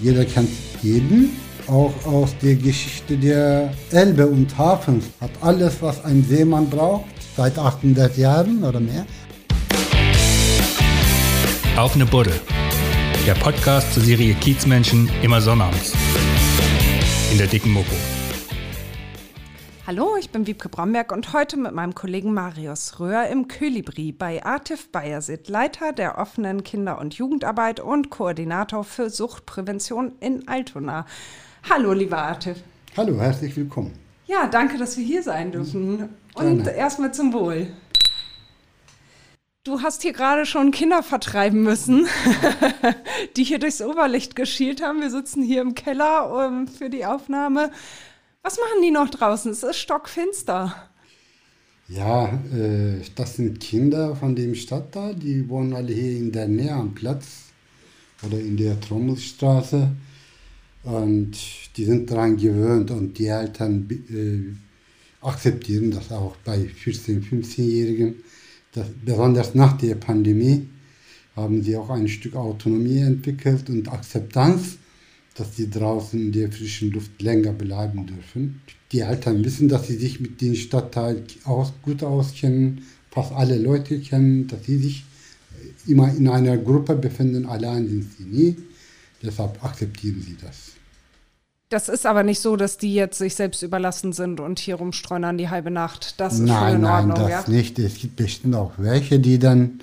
Jeder kennt jeden. Auch aus der Geschichte der Elbe und Hafens hat alles, was ein Seemann braucht, seit 800 Jahren oder mehr. Auf eine Buddel. Der Podcast zur Serie Kiezmenschen immer sonnabends. In der dicken Mopo. Hallo, ich bin Wiebke Bromberg und heute mit meinem Kollegen Marius Röhr im Kölibri bei Artif Bayersit, Leiter der offenen Kinder- und Jugendarbeit und Koordinator für Suchtprävention in Altona. Hallo, lieber Artif. Hallo, herzlich willkommen. Ja, danke, dass wir hier sein dürfen. Und erstmal zum Wohl. Du hast hier gerade schon Kinder vertreiben müssen, die hier durchs Oberlicht geschielt haben. Wir sitzen hier im Keller um, für die Aufnahme. Was machen die noch draußen? Es ist stockfinster. Ja, äh, das sind Kinder von dem Stadtteil, die wohnen alle hier in der Nähe am Platz oder in der Trommelstraße. Und die sind daran gewöhnt und die Eltern äh, akzeptieren das auch bei 14-, 15-Jährigen. Besonders nach der Pandemie haben sie auch ein Stück Autonomie entwickelt und Akzeptanz dass sie draußen in der frischen Luft länger bleiben dürfen. Die Eltern wissen, dass sie sich mit dem Stadtteil aus, gut auskennen, fast alle Leute kennen, dass sie sich immer in einer Gruppe befinden, allein sind sie nie. Deshalb akzeptieren sie das. Das ist aber nicht so, dass die jetzt sich selbst überlassen sind und hier rumstreunern die halbe Nacht. Das ist nein, schon in Ordnung, Nein, das ja? nicht. Es gibt bestimmt auch welche, die dann,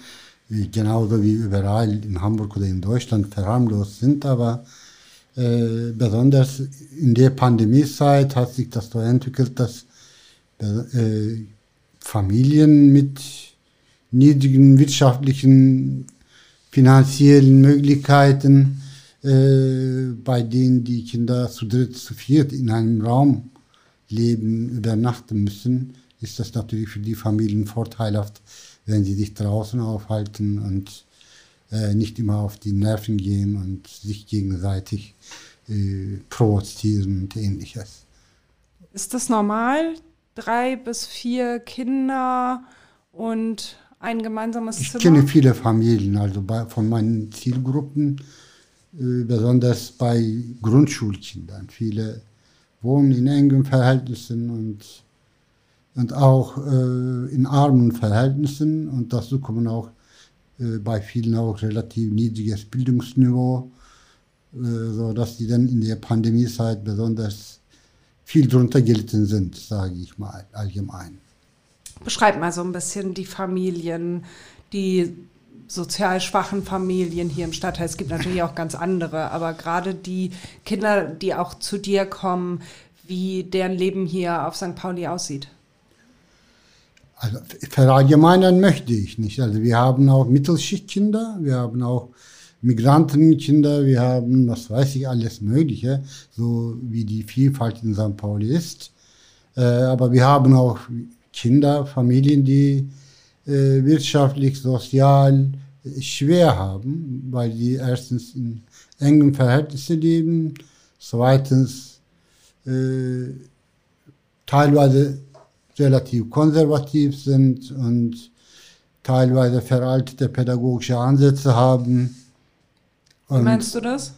genauso wie überall in Hamburg oder in Deutschland, verharmlost sind, aber äh, besonders in der Pandemiezeit hat sich das so entwickelt, dass äh, Familien mit niedrigen wirtschaftlichen, finanziellen Möglichkeiten, äh, bei denen die Kinder zu dritt, zu viert in einem Raum leben, übernachten müssen, ist das natürlich für die Familien vorteilhaft, wenn sie sich draußen aufhalten und äh, nicht immer auf die Nerven gehen und sich gegenseitig äh, provozieren und ähnliches. Ist das normal? Drei bis vier Kinder und ein gemeinsames ich Zimmer? Ich kenne viele Familien, also bei, von meinen Zielgruppen, äh, besonders bei Grundschulkindern. Viele wohnen in engen Verhältnissen und, und auch äh, in armen Verhältnissen und dazu kommen auch bei vielen auch relativ niedriges Bildungsniveau, äh, so dass die dann in der Pandemiezeit besonders viel drunter gelitten sind, sage ich mal allgemein. Beschreib mal so ein bisschen die Familien, die sozial schwachen Familien hier im Stadtteil. Es gibt natürlich auch ganz andere, aber gerade die Kinder, die auch zu dir kommen, wie deren Leben hier auf St. Pauli aussieht. Also verallgemeinern möchte ich nicht. Also wir haben auch Mittelschichtkinder, wir haben auch Migrantenkinder, wir haben, was weiß ich, alles Mögliche, so wie die Vielfalt in St. Pauli ist. Äh, aber wir haben auch Kinder, Familien, die äh, wirtschaftlich, sozial schwer haben, weil die erstens in engen Verhältnissen leben, zweitens äh, teilweise relativ konservativ sind und teilweise veraltete pädagogische Ansätze haben. Und Wie meinst du das?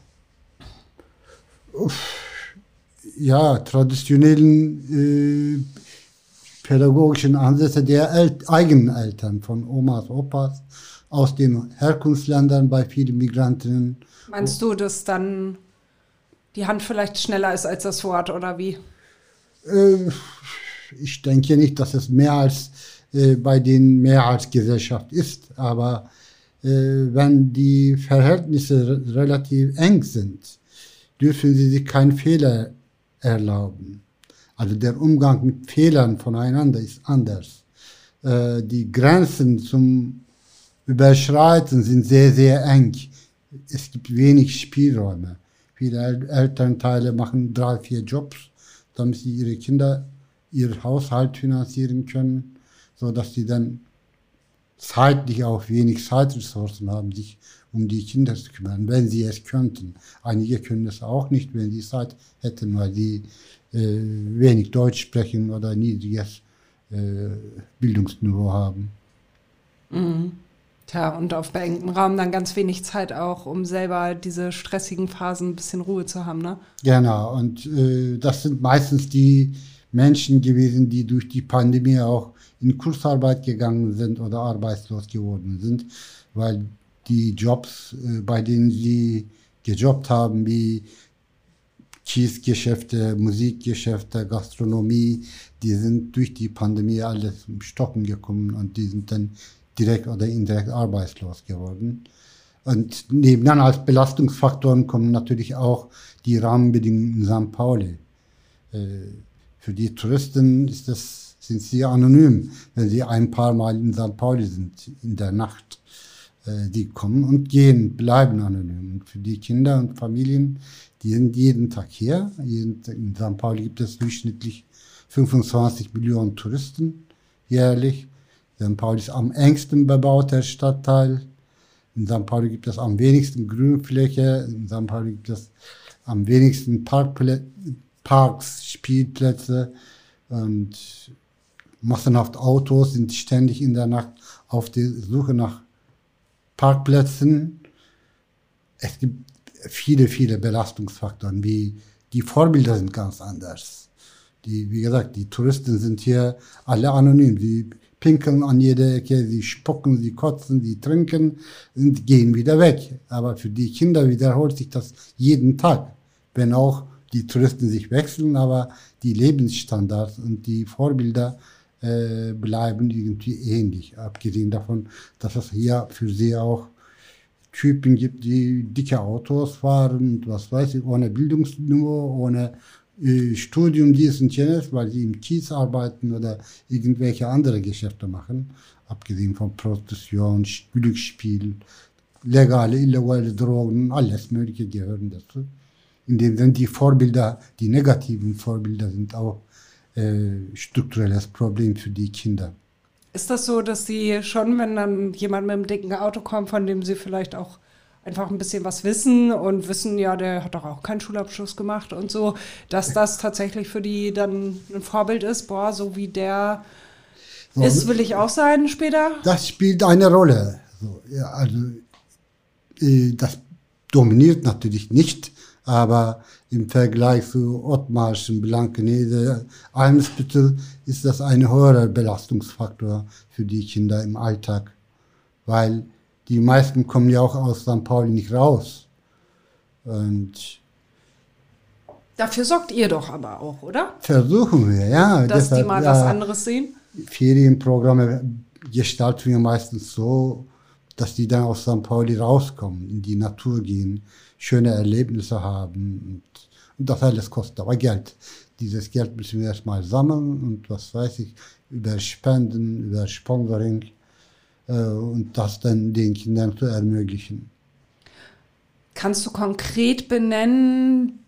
Ja, traditionellen äh, pädagogischen Ansätze der El eigenen Eltern, von Omas, Opas, aus den Herkunftsländern bei vielen Migrantinnen. Meinst du, dass dann die Hand vielleicht schneller ist als das Wort oder wie? Äh, ich denke nicht, dass es mehr als äh, bei den Mehrheitsgesellschaft ist, aber äh, wenn die Verhältnisse relativ eng sind, dürfen sie sich keinen Fehler erlauben. Also der Umgang mit Fehlern voneinander ist anders. Äh, die Grenzen zum Überschreiten sind sehr, sehr eng. Es gibt wenig Spielräume. Viele Elternteile machen drei, vier Jobs, damit sie ihre Kinder ihr Haushalt finanzieren können, so dass sie dann zeitlich auch wenig Zeitressourcen haben, sich um die Kinder zu kümmern, wenn sie es könnten. Einige können es auch nicht, wenn sie Zeit hätten, weil sie äh, wenig Deutsch sprechen oder niedriges äh, Bildungsniveau haben. Mhm. Tja, und auf beengtem Raum dann ganz wenig Zeit auch, um selber diese stressigen Phasen ein bisschen Ruhe zu haben, ne? Genau, und äh, das sind meistens die Menschen gewesen, die durch die Pandemie auch in Kursarbeit gegangen sind oder arbeitslos geworden sind, weil die Jobs, äh, bei denen sie gejobbt haben, wie Kiesgeschäfte, Musikgeschäfte, Gastronomie, die sind durch die Pandemie alles im Stocken gekommen und die sind dann direkt oder indirekt arbeitslos geworden. Und nebenan als Belastungsfaktoren kommen natürlich auch die Rahmenbedingungen in St. Pauli. Äh, für die Touristen ist das, sind sie anonym, wenn sie ein paar Mal in St. Pauli sind in der Nacht. Äh, die kommen und gehen, bleiben anonym. Und für die Kinder und Familien, die sind jeden Tag hier. In St. Pauli gibt es durchschnittlich 25 Millionen Touristen jährlich. St. Pauli ist am engsten bebauter Stadtteil. In St. Pauli gibt es am wenigsten Grünfläche. In St. Pauli gibt es am wenigsten Parkplätze Parks, Spielplätze und massenhaft Autos sind ständig in der Nacht auf der Suche nach Parkplätzen. Es gibt viele, viele Belastungsfaktoren, wie die Vorbilder sind ganz anders. Die, wie gesagt, die Touristen sind hier alle anonym. Sie pinkeln an jeder Ecke, sie spucken, sie kotzen, sie trinken und gehen wieder weg. Aber für die Kinder wiederholt sich das jeden Tag, wenn auch die Touristen sich wechseln, aber die Lebensstandards und die Vorbilder äh, bleiben irgendwie ähnlich. Abgesehen davon, dass es hier für sie auch Typen gibt, die dicke Autos fahren und was weiß ich, ohne Bildungsniveau, ohne äh, Studium dies und jenes, weil sie im Kies arbeiten oder irgendwelche andere Geschäfte machen. Abgesehen von Prostitution, Glücksspiel, legale, illegale Drogen, alles Mögliche gehören dazu in dem Sinne die Vorbilder, die negativen Vorbilder sind auch äh, strukturelles Problem für die Kinder. Ist das so, dass Sie schon, wenn dann jemand mit einem dicken Auto kommt, von dem Sie vielleicht auch einfach ein bisschen was wissen und wissen, ja, der hat doch auch keinen Schulabschluss gemacht und so, dass das tatsächlich für die dann ein Vorbild ist, boah, so wie der so, ist, will ich auch sein später? Das spielt eine Rolle. So, ja, also äh, das dominiert natürlich nicht aber im Vergleich zu Ottmarschen, Blankenese, Almsbüttel ist das ein höherer Belastungsfaktor für die Kinder im Alltag, weil die meisten kommen ja auch aus St. Pauli nicht raus. Und Dafür sorgt ihr doch aber auch, oder? Versuchen wir, ja. Dass Deshalb, die mal ja, was anderes sehen? Ferienprogramme gestalten wir meistens so, dass die dann aus St. Pauli rauskommen, in die Natur gehen, schöne Erlebnisse haben. Und, und das alles kostet aber Geld. Dieses Geld müssen wir erstmal sammeln und was weiß ich, über Spenden, über Sponsoring äh, und das dann den Kindern zu ermöglichen. Kannst du konkret benennen,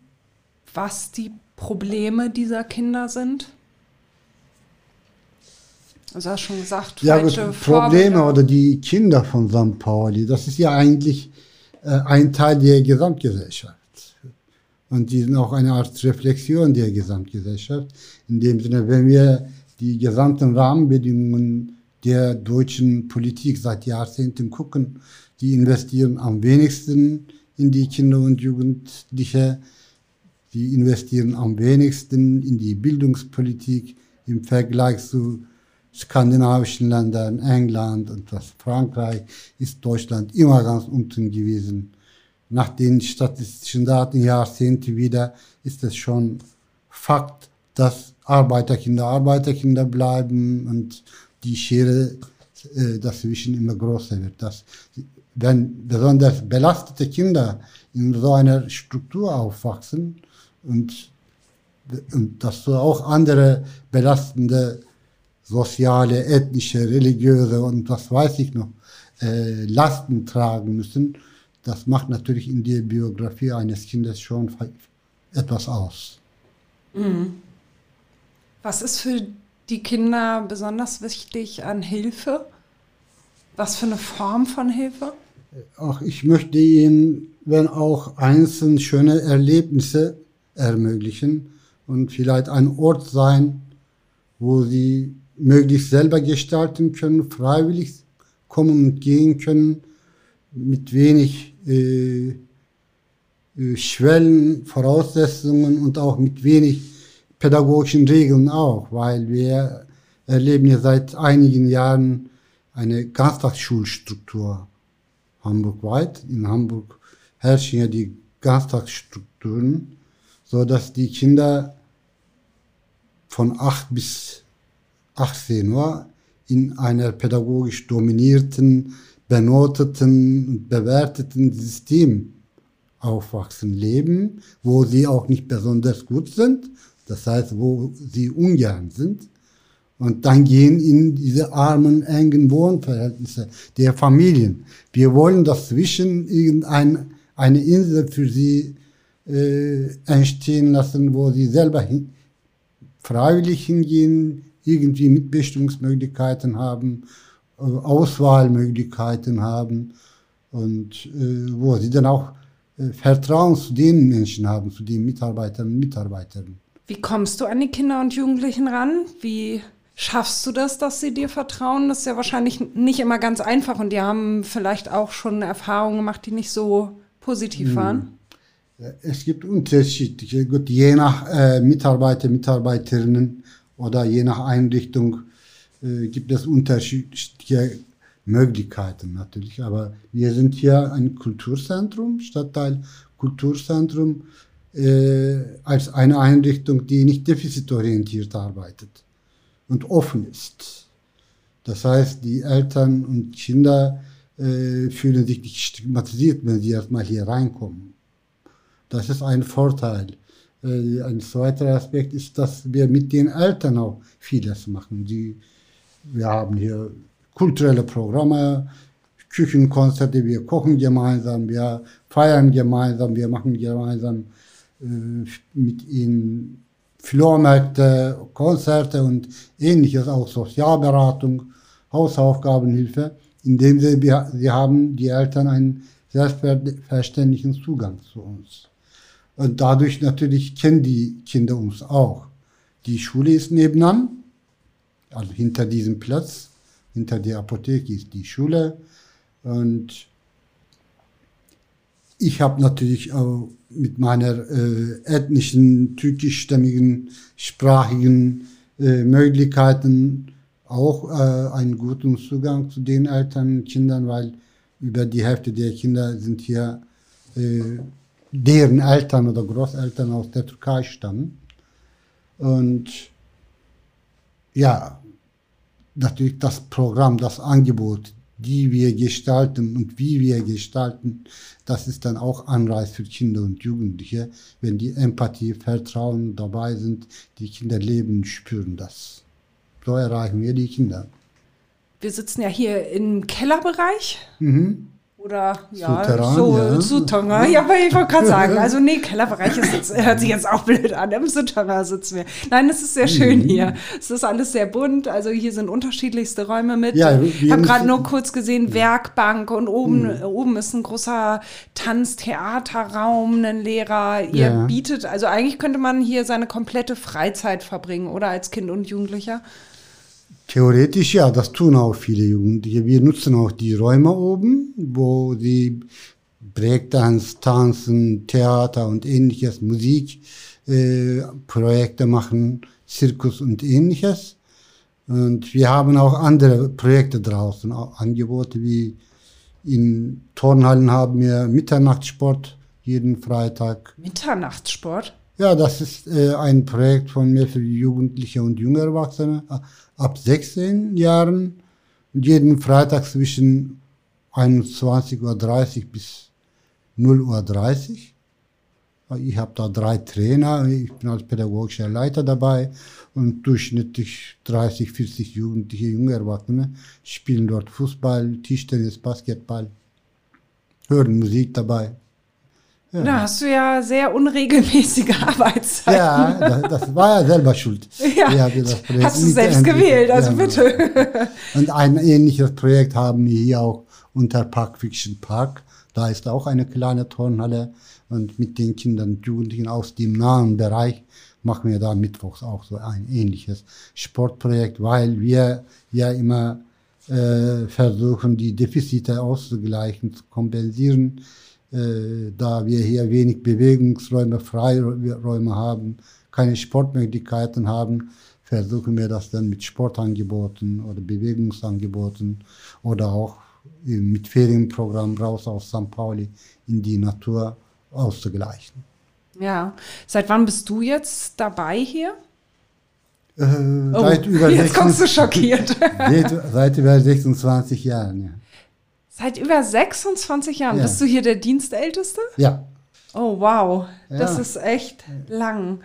was die Probleme dieser Kinder sind? Also hast schon gesagt, ja, falsche Probleme oder die Kinder von St. Pauli, das ist ja eigentlich ein Teil der Gesamtgesellschaft. Und die sind auch eine Art Reflexion der Gesamtgesellschaft. In dem Sinne, wenn wir die gesamten Rahmenbedingungen der deutschen Politik seit Jahrzehnten gucken, die investieren am wenigsten in die Kinder und Jugendliche, die investieren am wenigsten in die Bildungspolitik im Vergleich zu skandinavischen Ländern, England und was Frankreich, ist Deutschland immer ganz unten gewesen. Nach den statistischen Daten Jahrzehnte wieder ist es schon Fakt, dass Arbeiterkinder Arbeiterkinder bleiben und die Schere äh, dazwischen immer größer wird. Dass, wenn besonders belastete Kinder in so einer Struktur aufwachsen und, und dass so auch andere belastende soziale, ethnische, religiöse und was weiß ich noch, äh, Lasten tragen müssen, das macht natürlich in der Biografie eines Kindes schon etwas aus. Mhm. Was ist für die Kinder besonders wichtig an Hilfe? Was für eine Form von Hilfe? Auch ich möchte ihnen, wenn auch einzeln schöne Erlebnisse ermöglichen und vielleicht ein Ort sein, wo sie möglichst selber gestalten können, freiwillig kommen und gehen können, mit wenig äh, äh, Schwellen, Voraussetzungen und auch mit wenig pädagogischen Regeln auch, weil wir erleben ja seit einigen Jahren eine Ganztagsschulstruktur hamburgweit. In Hamburg herrschen ja die Ganztagsstrukturen, so dass die Kinder von 8 bis 18 Uhr in einer pädagogisch dominierten, benoteten und bewerteten System aufwachsen, leben, wo sie auch nicht besonders gut sind, das heißt, wo sie ungern sind. Und dann gehen in diese armen, engen Wohnverhältnisse der Familien. Wir wollen dazwischen irgendeine eine Insel für sie äh, entstehen lassen, wo sie selber hin, freiwillig hingehen, irgendwie Mitbestimmungsmöglichkeiten haben, äh, Auswahlmöglichkeiten haben und äh, wo sie dann auch äh, Vertrauen zu den Menschen haben, zu den Mitarbeiterinnen und Mitarbeitern. Wie kommst du an die Kinder und Jugendlichen ran? Wie schaffst du das, dass sie dir vertrauen? Das ist ja wahrscheinlich nicht immer ganz einfach und die haben vielleicht auch schon Erfahrungen gemacht, die nicht so positiv hm. waren. Es gibt unterschiedliche, gut, je nach äh, Mitarbeiter, Mitarbeiterinnen oder je nach Einrichtung äh, gibt es unterschiedliche Möglichkeiten natürlich. Aber wir sind hier ein Kulturzentrum, Stadtteil Kulturzentrum, äh, als eine Einrichtung, die nicht defizitorientiert arbeitet und offen ist. Das heißt, die Eltern und Kinder äh, fühlen sich nicht stigmatisiert, wenn sie erstmal hier reinkommen. Das ist ein Vorteil. Äh, ein zweiter Aspekt ist, dass wir mit den Eltern auch vieles machen. Die, wir haben hier kulturelle Programme, Küchenkonzerte, wir kochen gemeinsam, wir feiern gemeinsam, wir machen gemeinsam äh, mit ihnen Flohmärkte, Konzerte und ähnliches, auch Sozialberatung, Hausaufgabenhilfe, indem sie, sie haben die Eltern einen selbstverständlichen Zugang zu uns. Und dadurch natürlich kennen die Kinder uns auch. Die Schule ist nebenan, also hinter diesem Platz, hinter der Apotheke ist die Schule. Und ich habe natürlich auch mit meiner äh, ethnischen, türkischstämmigen, sprachigen äh, Möglichkeiten auch äh, einen guten Zugang zu den Eltern und Kindern, weil über die Hälfte der Kinder sind hier äh, deren Eltern oder Großeltern aus der Türkei stammen. Und ja, natürlich das Programm, das Angebot, die wir gestalten und wie wir gestalten, das ist dann auch Anreiz für Kinder und Jugendliche, wenn die Empathie, Vertrauen dabei sind, die Kinder leben und spüren das. So erreichen wir die Kinder. Wir sitzen ja hier im Kellerbereich. Mhm. Oder ja, Souterrain, so ja. Souterrain. Ja, aber ich wollte gerade sagen, also nee, Kellerbereich ist jetzt, hört sich jetzt auch blöd an. Im Souterrain sitzen wir. Nein, es ist sehr schön mhm. hier. Es ist alles sehr bunt. Also hier sind unterschiedlichste Räume mit. Ja, ich habe gerade nur kurz gesehen, Werkbank und oben, mhm. oben ist ein großer Tanztheaterraum, ein Lehrer. Ihr ja. bietet, also eigentlich könnte man hier seine komplette Freizeit verbringen, oder als Kind und Jugendlicher. Theoretisch ja, das tun auch viele Jugendliche. Wir nutzen auch die Räume oben, wo sie Breakdance, Tanzen, Theater und ähnliches, Musik, äh, Projekte machen, Zirkus und ähnliches. Und wir haben auch andere Projekte draußen, auch Angebote wie in Turnhallen haben wir Mitternachtssport jeden Freitag. Mitternachtssport? Ja, das ist äh, ein Projekt von mir für Jugendliche und junge Erwachsene ab 16 Jahren. Jeden Freitag zwischen 21.30 Uhr bis 0.30 Uhr. Ich habe da drei Trainer, ich bin als pädagogischer Leiter dabei und durchschnittlich 30, 40 Jugendliche, junge Erwachsene spielen dort Fußball, Tischtennis, Basketball, hören Musik dabei. Ja. Da hast du ja sehr unregelmäßige Arbeitszeiten. Ja, das, das war ja selber schuld. Ja, hast du selbst gewählt, also ja, bitte. Und ein ähnliches Projekt haben wir hier auch unter Park Fiction Park. Da ist auch eine kleine Turnhalle und mit den Kindern und Jugendlichen aus dem nahen Bereich machen wir da mittwochs auch so ein ähnliches Sportprojekt, weil wir ja immer äh, versuchen, die Defizite auszugleichen, zu kompensieren. Äh, da wir hier wenig Bewegungsräume, Freiräume haben, keine Sportmöglichkeiten haben, versuchen wir das dann mit Sportangeboten oder Bewegungsangeboten oder auch mit Ferienprogramm raus aus St. Pauli in die Natur auszugleichen. Ja, seit wann bist du jetzt dabei hier? Äh, oh, seit über jetzt 16, kommst du schockiert. seit über 26 Jahren, ja. Seit über 26 Jahren? Ja. Bist du hier der Dienstälteste? Ja. Oh, wow. Ja. Das ist echt lang.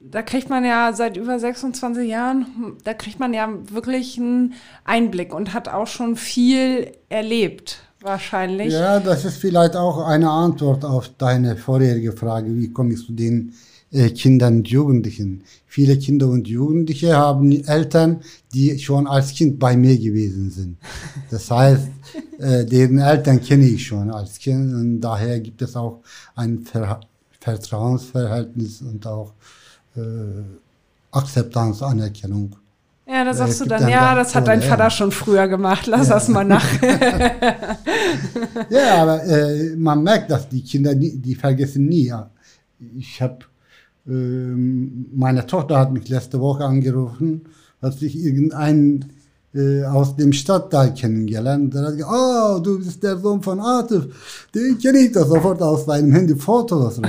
Da kriegt man ja seit über 26 Jahren, da kriegt man ja wirklich einen Einblick und hat auch schon viel erlebt, wahrscheinlich. Ja, das ist vielleicht auch eine Antwort auf deine vorherige Frage. Wie komme ich zu den äh, Kindern und Jugendlichen. Viele Kinder und Jugendliche haben Eltern, die schon als Kind bei mir gewesen sind. Das heißt, äh, deren Eltern kenne ich schon als Kind und daher gibt es auch ein Ver Vertrauensverhältnis und auch äh, Akzeptanz, Anerkennung. Ja, da sagst du dann, ja, das hat dein Vater schon früher gemacht, lass ja. das mal nach. ja, aber äh, man merkt, dass die Kinder, die, die vergessen nie. Ich habe meine Tochter hat mich letzte Woche angerufen, hat sich irgendein äh, aus dem Stadtteil kennengelernt. Der hat gesagt, oh, du bist der Sohn von Atif. Den kenne ich da sofort aus seinem Handy Fotos raus.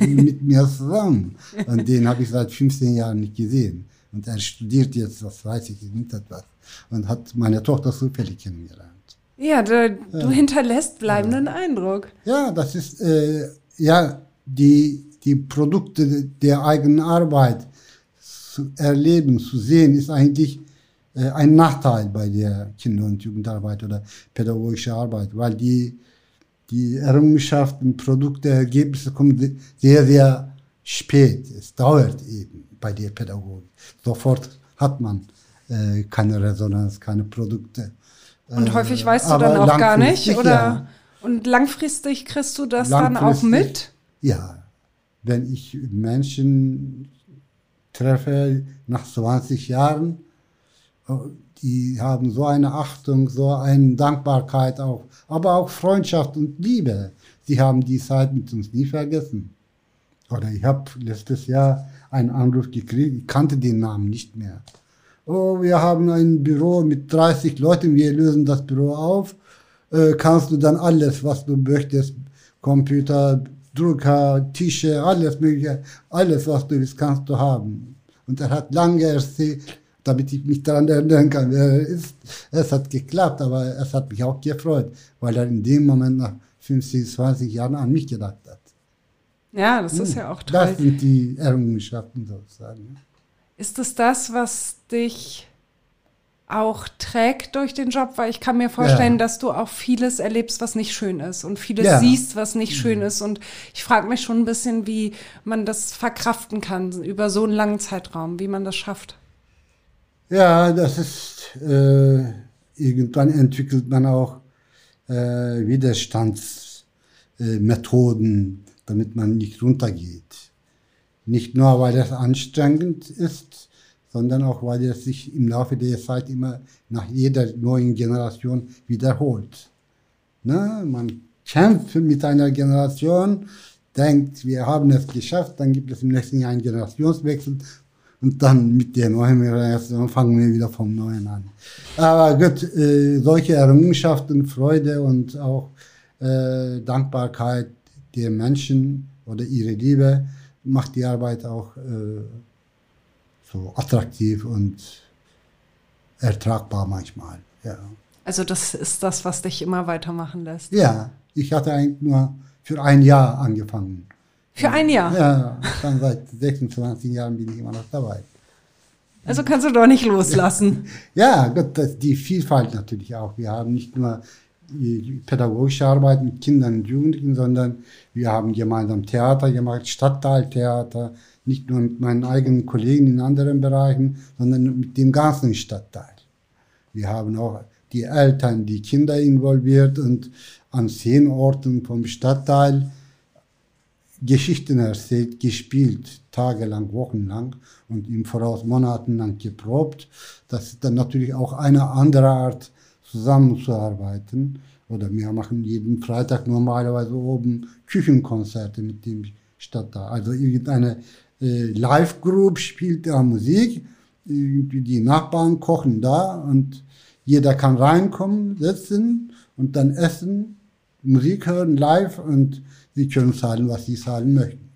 mit mir zusammen. Und den habe ich seit 15 Jahren nicht gesehen. Und er studiert jetzt, was weiß ich, nicht etwas. Und hat meine Tochter zufällig kennengelernt. Ja, du, du ja. hinterlässt bleibenden ja. Eindruck. Ja, das ist, äh, ja, die die Produkte der eigenen Arbeit zu erleben, zu sehen, ist eigentlich äh, ein Nachteil bei der Kinder- und Jugendarbeit oder pädagogischer Arbeit, weil die, die Errungenschaften, Produkte, Ergebnisse kommen sehr, sehr spät. Es dauert eben bei der Pädagogik. Sofort hat man äh, keine Resonanz, keine Produkte. Und häufig äh, weißt du dann auch gar nicht, oder? Ja. Und langfristig kriegst du das dann auch mit? Ja, wenn ich Menschen treffe nach 20 Jahren, die haben so eine Achtung, so eine Dankbarkeit auch, aber auch Freundschaft und Liebe. Sie haben die Zeit mit uns nie vergessen. Oder ich habe letztes Jahr einen Anruf gekriegt, ich kannte den Namen nicht mehr. Oh, wir haben ein Büro mit 30 Leuten, wir lösen das Büro auf. Äh, kannst du dann alles, was du möchtest, Computer, Drucker, Tische, alles mögliche, alles, was du willst, kannst du haben. Und er hat lange erzählt, damit ich mich daran erinnern kann, wer er ist. Es hat geklappt, aber es hat mich auch gefreut, weil er in dem Moment nach 50, 20 Jahren an mich gedacht hat. Ja, das ist ja auch toll. Das sind die Errungenschaften sozusagen. Ist es das, was dich auch trägt durch den Job, weil ich kann mir vorstellen, ja. dass du auch vieles erlebst, was nicht schön ist und vieles ja. siehst, was nicht schön ist. Und ich frage mich schon ein bisschen, wie man das verkraften kann über so einen langen Zeitraum, wie man das schafft. Ja, das ist, äh, irgendwann entwickelt man auch äh, Widerstandsmethoden, äh, damit man nicht runtergeht. Nicht nur, weil es anstrengend ist, sondern auch, weil es sich im Laufe der Zeit immer nach jeder neuen Generation wiederholt. Ne? Man kämpft mit einer Generation, denkt, wir haben es geschafft, dann gibt es im nächsten Jahr einen Generationswechsel und dann mit der neuen Generation fangen wir wieder vom Neuen an. Aber gut, äh, solche Errungenschaften, Freude und auch äh, Dankbarkeit der Menschen oder ihre Liebe macht die Arbeit auch äh, so attraktiv und ertragbar manchmal. Ja. Also das ist das, was dich immer weitermachen lässt. Ja, ich hatte eigentlich nur für ein Jahr angefangen. Für ein Jahr? Ja, dann seit 26 Jahren bin ich immer noch dabei. Also kannst du doch nicht loslassen. ja, Gott, das, die Vielfalt natürlich auch. Wir haben nicht nur die pädagogische Arbeit mit Kindern und Jugendlichen, sondern wir haben gemeinsam Theater gemacht, Stadtteiltheater, nicht nur mit meinen eigenen Kollegen in anderen Bereichen, sondern mit dem ganzen Stadtteil. Wir haben auch die Eltern, die Kinder involviert und an zehn Orten vom Stadtteil Geschichten erzählt, gespielt, tagelang, wochenlang und im Voraus monatelang geprobt. Das ist dann natürlich auch eine andere Art, zusammenzuarbeiten. Oder wir machen jeden Freitag normalerweise oben Küchenkonzerte mit dem Stadtteil. Also irgendeine äh, Live-Group spielt da Musik, die Nachbarn kochen da und jeder kann reinkommen, sitzen und dann essen, Musik hören live und sie können zahlen, was sie zahlen möchten.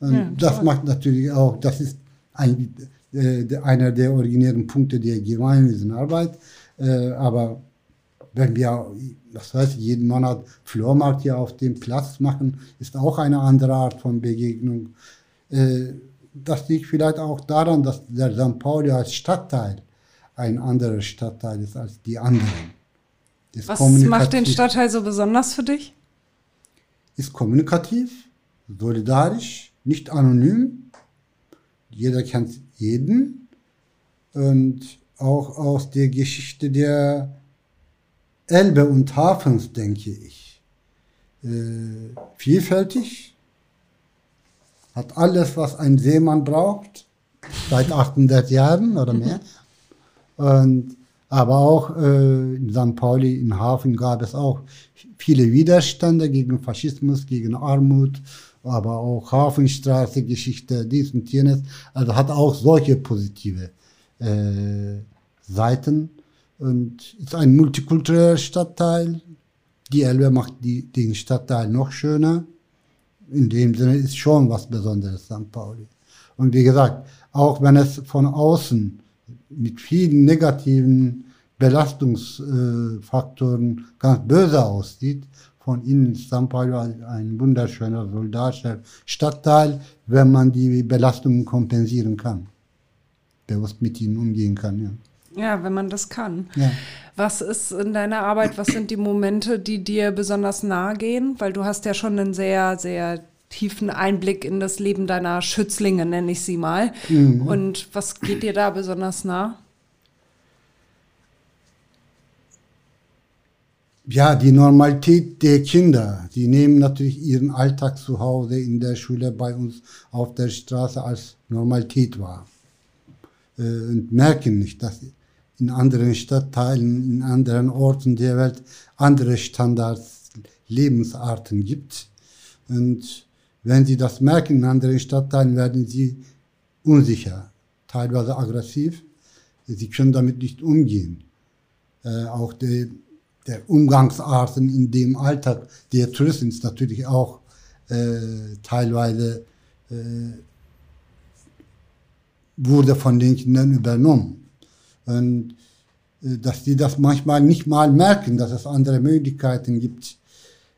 Und ja, das macht natürlich auch, das ist ein, äh, einer der originären Punkte der Gemeinwesenarbeit. Äh, aber wenn wir, das heißt, jeden Monat Flohmarkt hier auf dem Platz machen, ist auch eine andere Art von Begegnung. Äh, das liegt vielleicht auch daran, dass der St. Pauli als Stadtteil ein anderer Stadtteil ist als die anderen. Ist Was macht den Stadtteil so besonders für dich? Ist kommunikativ, solidarisch, nicht anonym. Jeder kennt jeden. Und auch aus der Geschichte der Elbe und Hafens, denke ich. Äh, vielfältig, hat alles, was ein Seemann braucht, seit 800 Jahren oder mehr. Und aber auch äh, in St. Pauli, in Hafen gab es auch viele Widerstände gegen Faschismus, gegen Armut, aber auch Hafenstraße, Geschichte, dies und jenes. Also hat auch solche positive äh, Seiten und ist ein multikultureller Stadtteil. Die Elbe macht die, den Stadtteil noch schöner. In dem Sinne ist schon was Besonderes St. Pauli. Und wie gesagt, auch wenn es von außen mit vielen negativen Belastungsfaktoren ganz böse aussieht. Von innen ist San Paulo ein wunderschöner, soldatischer Stadtteil, wenn man die Belastungen kompensieren kann. Bewusst mit ihnen umgehen kann. Ja. Ja, wenn man das kann. Ja. Was ist in deiner Arbeit, was sind die Momente, die dir besonders nahe gehen? Weil du hast ja schon einen sehr, sehr tiefen Einblick in das Leben deiner Schützlinge, nenne ich sie mal. Mhm. Und was geht dir da besonders nah? Ja, die Normalität der Kinder. Die nehmen natürlich ihren Alltag zu Hause, in der Schule, bei uns auf der Straße als Normalität wahr. Äh, und merken nicht, dass in anderen Stadtteilen, in anderen Orten der Welt andere Standards, Lebensarten gibt. Und wenn sie das merken in anderen Stadtteilen, werden sie unsicher, teilweise aggressiv. Sie können damit nicht umgehen. Äh, auch der, der Umgangsarten in dem Alltag der Touristen ist natürlich auch äh, teilweise äh, wurde von den Kindern übernommen. Und äh, dass die das manchmal nicht mal merken, dass es andere Möglichkeiten gibt,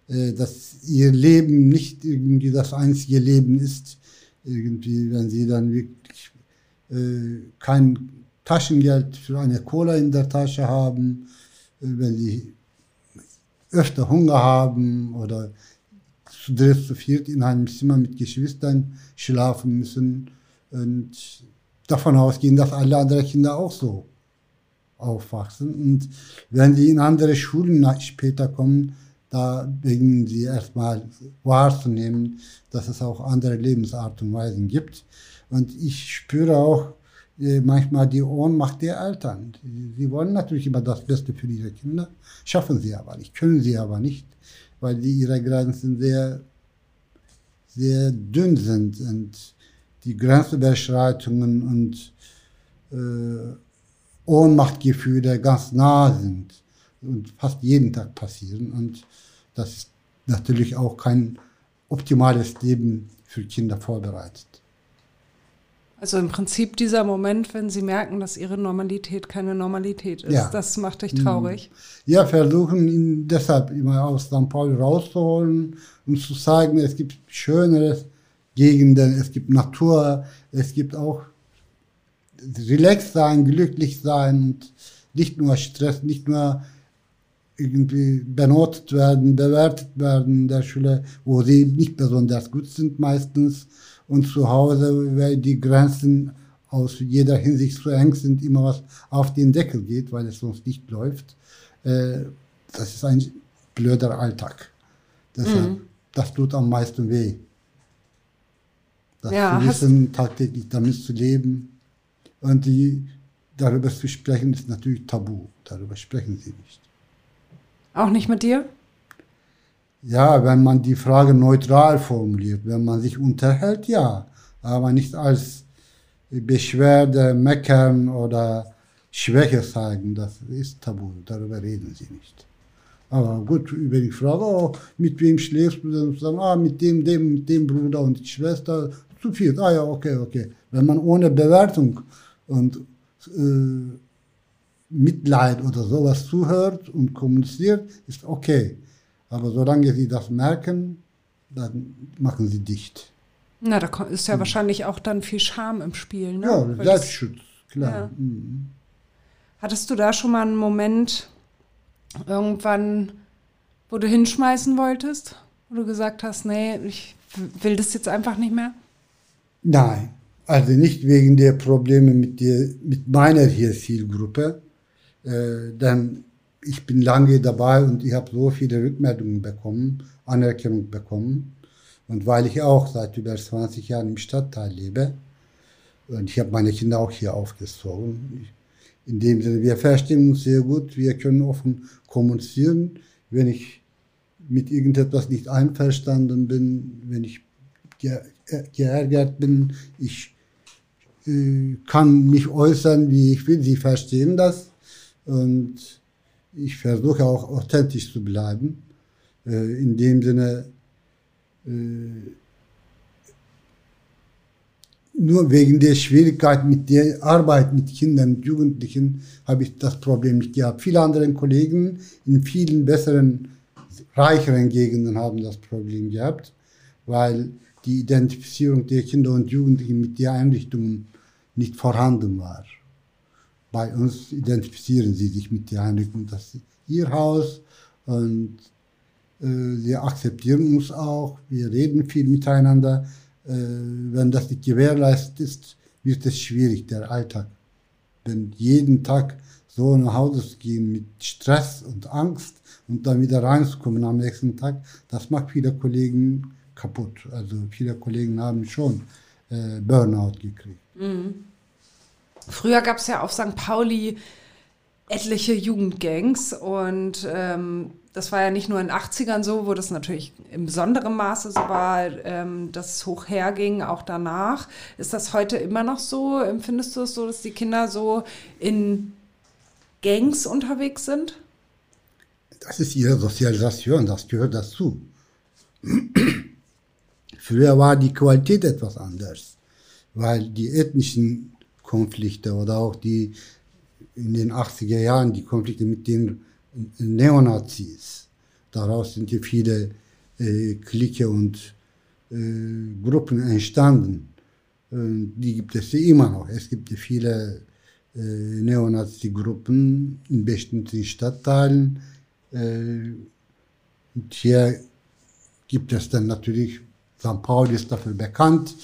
äh, dass ihr Leben nicht irgendwie das einzige Leben ist, irgendwie, wenn sie dann wirklich äh, kein Taschengeld für eine Cola in der Tasche haben, wenn sie öfter Hunger haben oder zu dritt, zu viert in einem Zimmer mit Geschwistern schlafen müssen. Und davon ausgehen, dass alle anderen Kinder auch so aufwachsen. Und wenn sie in andere Schulen später kommen, da beginnen sie erstmal wahrzunehmen, dass es auch andere Lebensart und Weisen gibt. Und ich spüre auch äh, manchmal die Ohnmacht der Eltern. Sie wollen natürlich immer das Beste für ihre Kinder, schaffen sie aber nicht, können sie aber nicht, weil die ihre Grenzen sehr, sehr dünn sind und die Grenzüberschreitungen und äh, Ohnmachtgefühle ganz nah sind und fast jeden Tag passieren. Und das ist natürlich auch kein optimales Leben für Kinder vorbereitet. Also im Prinzip dieser Moment, wenn sie merken, dass ihre Normalität keine Normalität ist, ja. das macht dich traurig. Mhm. Ja, versuchen ihn deshalb immer aus St. Paul rauszuholen und zu zeigen, es gibt schönere Gegenden, es gibt Natur, es gibt auch relaxed sein, glücklich sein und nicht nur Stress, nicht nur irgendwie benotet werden, bewertet werden in der Schule, wo sie nicht besonders gut sind meistens. Und zu Hause, weil die Grenzen aus jeder Hinsicht zu eng sind, immer was auf den Deckel geht, weil es sonst nicht läuft. Äh, das ist ein blöder Alltag. Deshalb, mhm. das tut am meisten weh. Das Ja, zu wissen, tagtäglich damit zu leben und die, darüber zu sprechen, ist natürlich tabu. Darüber sprechen sie nicht. Auch nicht mit dir? Ja, wenn man die Frage neutral formuliert, wenn man sich unterhält, ja, aber nicht als Beschwerde, Meckern oder Schwäche zeigen, das ist tabu, darüber reden sie nicht. Aber gut, über die Frage, oh, mit wem schläfst du denn zusammen? Ah, mit dem, dem, mit dem Bruder und Schwester, zu viel. Ah ja, okay, okay. Wenn man ohne Bewertung und äh, Mitleid oder sowas zuhört und kommuniziert, ist okay. Aber solange sie das merken, dann machen sie dicht. Na, da ist ja wahrscheinlich auch dann viel Scham im Spiel. Ne? Ja, Selbstschutz, klar. Ja. Mhm. Hattest du da schon mal einen Moment irgendwann, wo du hinschmeißen wolltest? Wo du gesagt hast, nee, ich will das jetzt einfach nicht mehr? Nein, also nicht wegen der Probleme mit, der, mit meiner hier Zielgruppe, äh, denn ich bin lange dabei und ich habe so viele Rückmeldungen bekommen, Anerkennung bekommen. Und weil ich auch seit über 20 Jahren im Stadtteil lebe und ich habe meine Kinder auch hier aufgezogen. In dem Sinne, wir verstehen uns sehr gut, wir können offen kommunizieren. Wenn ich mit irgendetwas nicht einverstanden bin, wenn ich äh, geärgert bin, ich kann mich äußern, wie ich will, sie verstehen das und ich versuche auch authentisch zu bleiben. Äh, in dem Sinne, äh, nur wegen der Schwierigkeit mit der Arbeit mit Kindern und Jugendlichen habe ich das Problem nicht gehabt. Viele andere Kollegen in vielen besseren, reicheren Gegenden haben das Problem gehabt, weil die Identifizierung der Kinder und Jugendlichen mit den Einrichtungen nicht vorhanden war. Bei uns identifizieren sie sich mit der Einrichtung, das ist ihr Haus und äh, sie akzeptieren uns auch, wir reden viel miteinander. Äh, wenn das nicht gewährleistet ist, wird es schwierig, der Alltag. Wenn jeden Tag so nach Hause zu gehen mit Stress und Angst und dann wieder reinzukommen am nächsten Tag, das macht viele Kollegen kaputt. Also viele Kollegen haben schon äh, Burnout gekriegt. Früher gab es ja auf St. Pauli etliche Jugendgangs und ähm, das war ja nicht nur in den 80ern so, wo das natürlich im besonderen Maße so war, ähm, dass es hoch herging, auch danach. Ist das heute immer noch so? Empfindest du es so, dass die Kinder so in Gangs unterwegs sind? Das ist ihre Sozialisation, das gehört dazu. Früher war die Qualität etwas anders, weil die ethnischen Konflikte oder auch die in den 80er Jahren die Konflikte mit den Neonazis, daraus sind ja viele äh, Clique und äh, Gruppen entstanden. Und die gibt es ja immer noch. Es gibt ja viele äh, Neonazi-Gruppen in bestimmten Stadtteilen. Äh, und hier gibt es dann natürlich, St. Pauli ist dafür bekannt,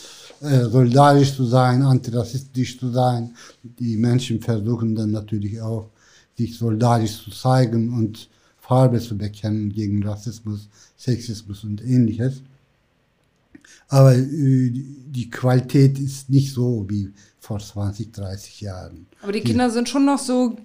äh, solidarisch zu sein, antirassistisch zu sein. Die Menschen versuchen dann natürlich auch, sich solidarisch zu zeigen und Farbe zu bekennen gegen Rassismus, Sexismus und ähnliches. Aber äh, die Qualität ist nicht so wie vor 20, 30 Jahren. Aber die Kinder sind schon noch so,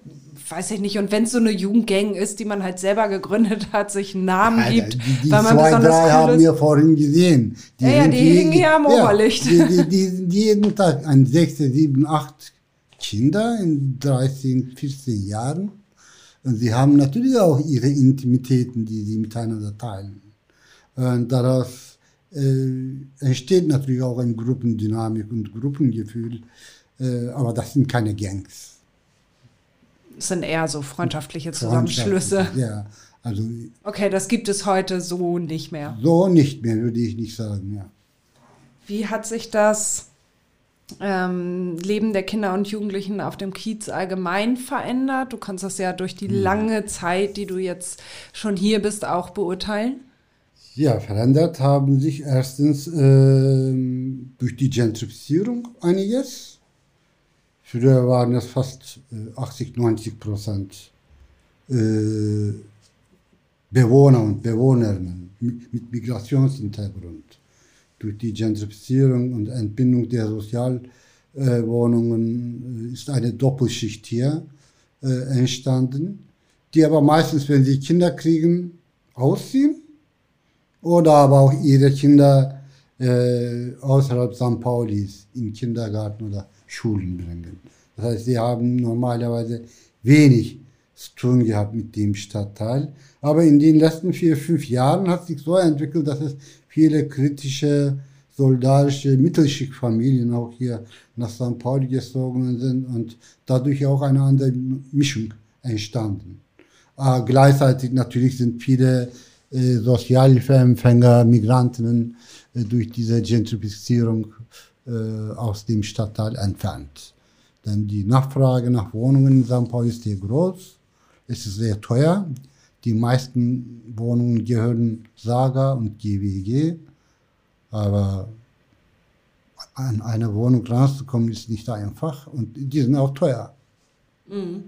weiß ich nicht, und wenn es so eine Jugendgang ist, die man halt selber gegründet hat, sich einen Namen Alter, gibt, die, die weil man zwei, besonders drei cool haben ist. wir vorhin gesehen. Ja, ja, sind die hingen hier am Oberlicht. die, die, die sind jeden Tag ein 16, 7, 8 Kinder in 13, 14 Jahren. Und sie haben natürlich auch ihre Intimitäten, die sie miteinander teilen. Und daraus äh, entsteht natürlich auch eine Gruppendynamik und Gruppengefühl. Äh, aber das sind keine Gangs. Das sind eher so freundschaftliche Zusammenschlüsse. Ja, also Okay, das gibt es heute so nicht mehr. so nicht mehr, würde ich nicht sagen. Ja. Wie hat sich das ähm, Leben der Kinder und Jugendlichen auf dem Kiez allgemein verändert? Du kannst das ja durch die lange Zeit, die du jetzt schon hier bist, auch beurteilen. Ja, verändert haben sich erstens ähm, durch die Gentrifizierung einiges. Früher waren es fast äh, 80, 90 Prozent äh, Bewohner und Bewohnerinnen mit, mit Migrationshintergrund. durch die Gentrifizierung und Entbindung der Sozialwohnungen äh, ist eine Doppelschicht hier äh, entstanden, die aber meistens, wenn sie Kinder kriegen, ausziehen oder aber auch ihre Kinder äh, außerhalb St. Paulis in Kindergarten oder Schulen bringen. Das heißt, sie haben normalerweise wenig zu tun gehabt mit dem Stadtteil. Aber in den letzten vier, fünf Jahren hat sich so entwickelt, dass es viele kritische, soldatische Mittelschichtfamilien auch hier nach St. Pauli gezogen sind und dadurch auch eine andere Mischung entstanden. Äh, gleichzeitig natürlich sind viele Sozialhilfeempfänger, Migranten äh, durch diese Gentrifizierung äh, aus dem Stadtteil entfernt. Denn die Nachfrage nach Wohnungen in St. Pauli ist sehr groß, es ist sehr teuer. Die meisten Wohnungen gehören Saga und GWG, aber an eine Wohnung ranzukommen ist nicht einfach und die sind auch teuer. Mhm.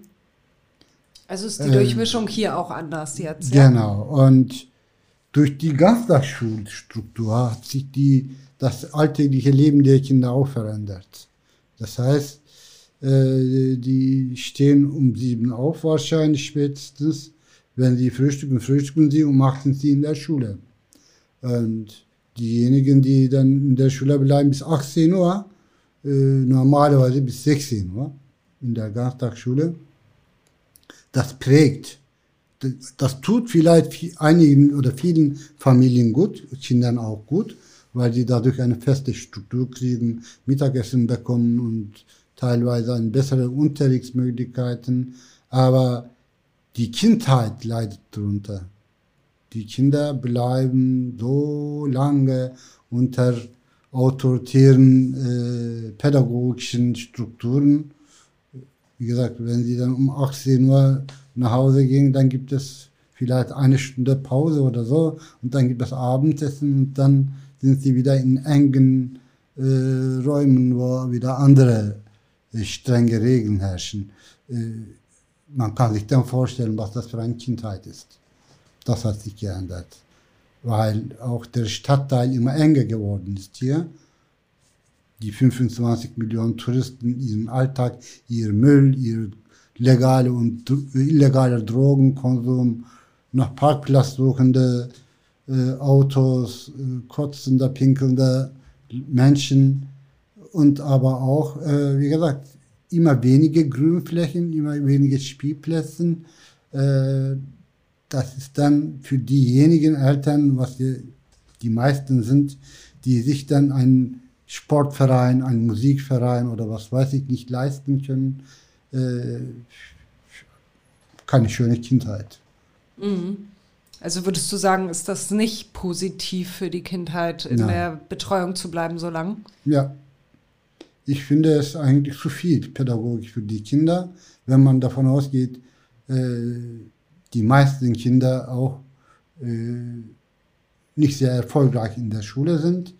Also ist die äh, Durchmischung hier auch anders jetzt. Genau. Und durch die Ganztagsschulstruktur hat sich die, das alltägliche Leben der Kinder auch verändert. Das heißt, äh, die stehen um sieben auf wahrscheinlich spätestens. Wenn sie frühstücken, frühstücken sie um acht sind sie in der Schule. Und diejenigen, die dann in der Schule bleiben bis 18 Uhr, äh, normalerweise bis 16 Uhr in der Ganztagsschule, das prägt. Das, tut vielleicht einigen oder vielen Familien gut, Kindern auch gut, weil sie dadurch eine feste Struktur kriegen, Mittagessen bekommen und teilweise eine bessere Unterrichtsmöglichkeiten, aber die Kindheit leidet darunter. Die Kinder bleiben so lange unter autoritären äh, pädagogischen Strukturen. Wie gesagt, wenn sie dann um 18 Uhr nach Hause gehen, dann gibt es vielleicht eine Stunde Pause oder so und dann gibt es Abendessen und dann sind sie wieder in engen äh, Räumen, wo wieder andere äh, strenge Regeln herrschen. Äh, man kann sich dann vorstellen, was das für eine Kindheit ist. Das hat sich geändert, weil auch der Stadtteil immer enger geworden ist hier. Die 25 Millionen Touristen, ihren Alltag, ihr Müll, ihr legale und illegale Drogenkonsum, nach Parkplatz suchende äh, Autos, äh, kotzende, pinkelnde Menschen und aber auch, äh, wie gesagt, immer weniger Grünflächen, immer weniger Spielplätze. Äh, das ist dann für diejenigen Eltern, was die, die meisten sind, die sich dann einen Sportverein, einen Musikverein oder was weiß ich nicht leisten können, keine schöne Kindheit. Mhm. Also würdest du sagen, ist das nicht positiv für die Kindheit, in Nein. der Betreuung zu bleiben so lang? Ja, ich finde es eigentlich zu viel Pädagogik für die Kinder, wenn man davon ausgeht, äh, die meisten Kinder auch äh, nicht sehr erfolgreich in der Schule sind.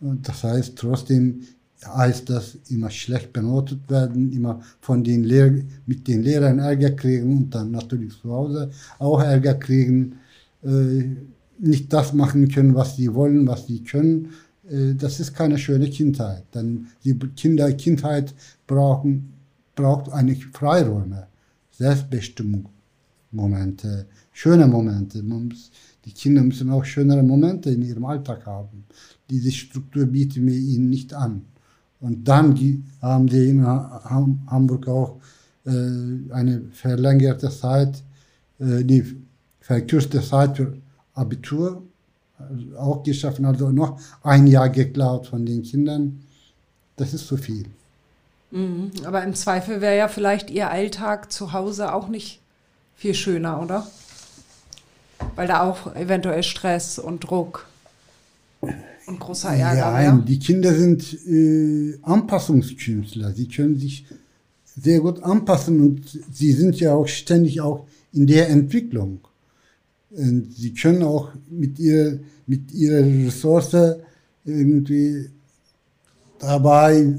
Und das heißt, trotzdem heißt das immer schlecht benotet werden, immer von den Lehr mit den Lehrern Ärger kriegen und dann natürlich zu Hause auch Ärger kriegen, äh, nicht das machen können, was sie wollen, was sie können, äh, das ist keine schöne Kindheit. Denn die Kinder, Kindheit brauchen, braucht eigentlich Freiräume, Selbstbestimmung, Momente, schöne Momente. Muss, die Kinder müssen auch schönere Momente in ihrem Alltag haben. Diese Struktur bieten wir ihnen nicht an. Und dann haben sie in Hamburg auch äh, eine verlängerte Zeit, äh, die verkürzte Zeit für Abitur auch geschaffen, also noch ein Jahr geklaut von den Kindern. Das ist zu viel. Mhm, aber im Zweifel wäre ja vielleicht Ihr Alltag zu Hause auch nicht viel schöner, oder? Weil da auch eventuell Stress und Druck und großer Ärger ja, wäre. Die Kinder sind äh, Anpassungskünstler. Sie können sich sehr gut anpassen und sie sind ja auch ständig auch in der Entwicklung. Und sie können auch mit ihrer, mit ihrer Ressource irgendwie dabei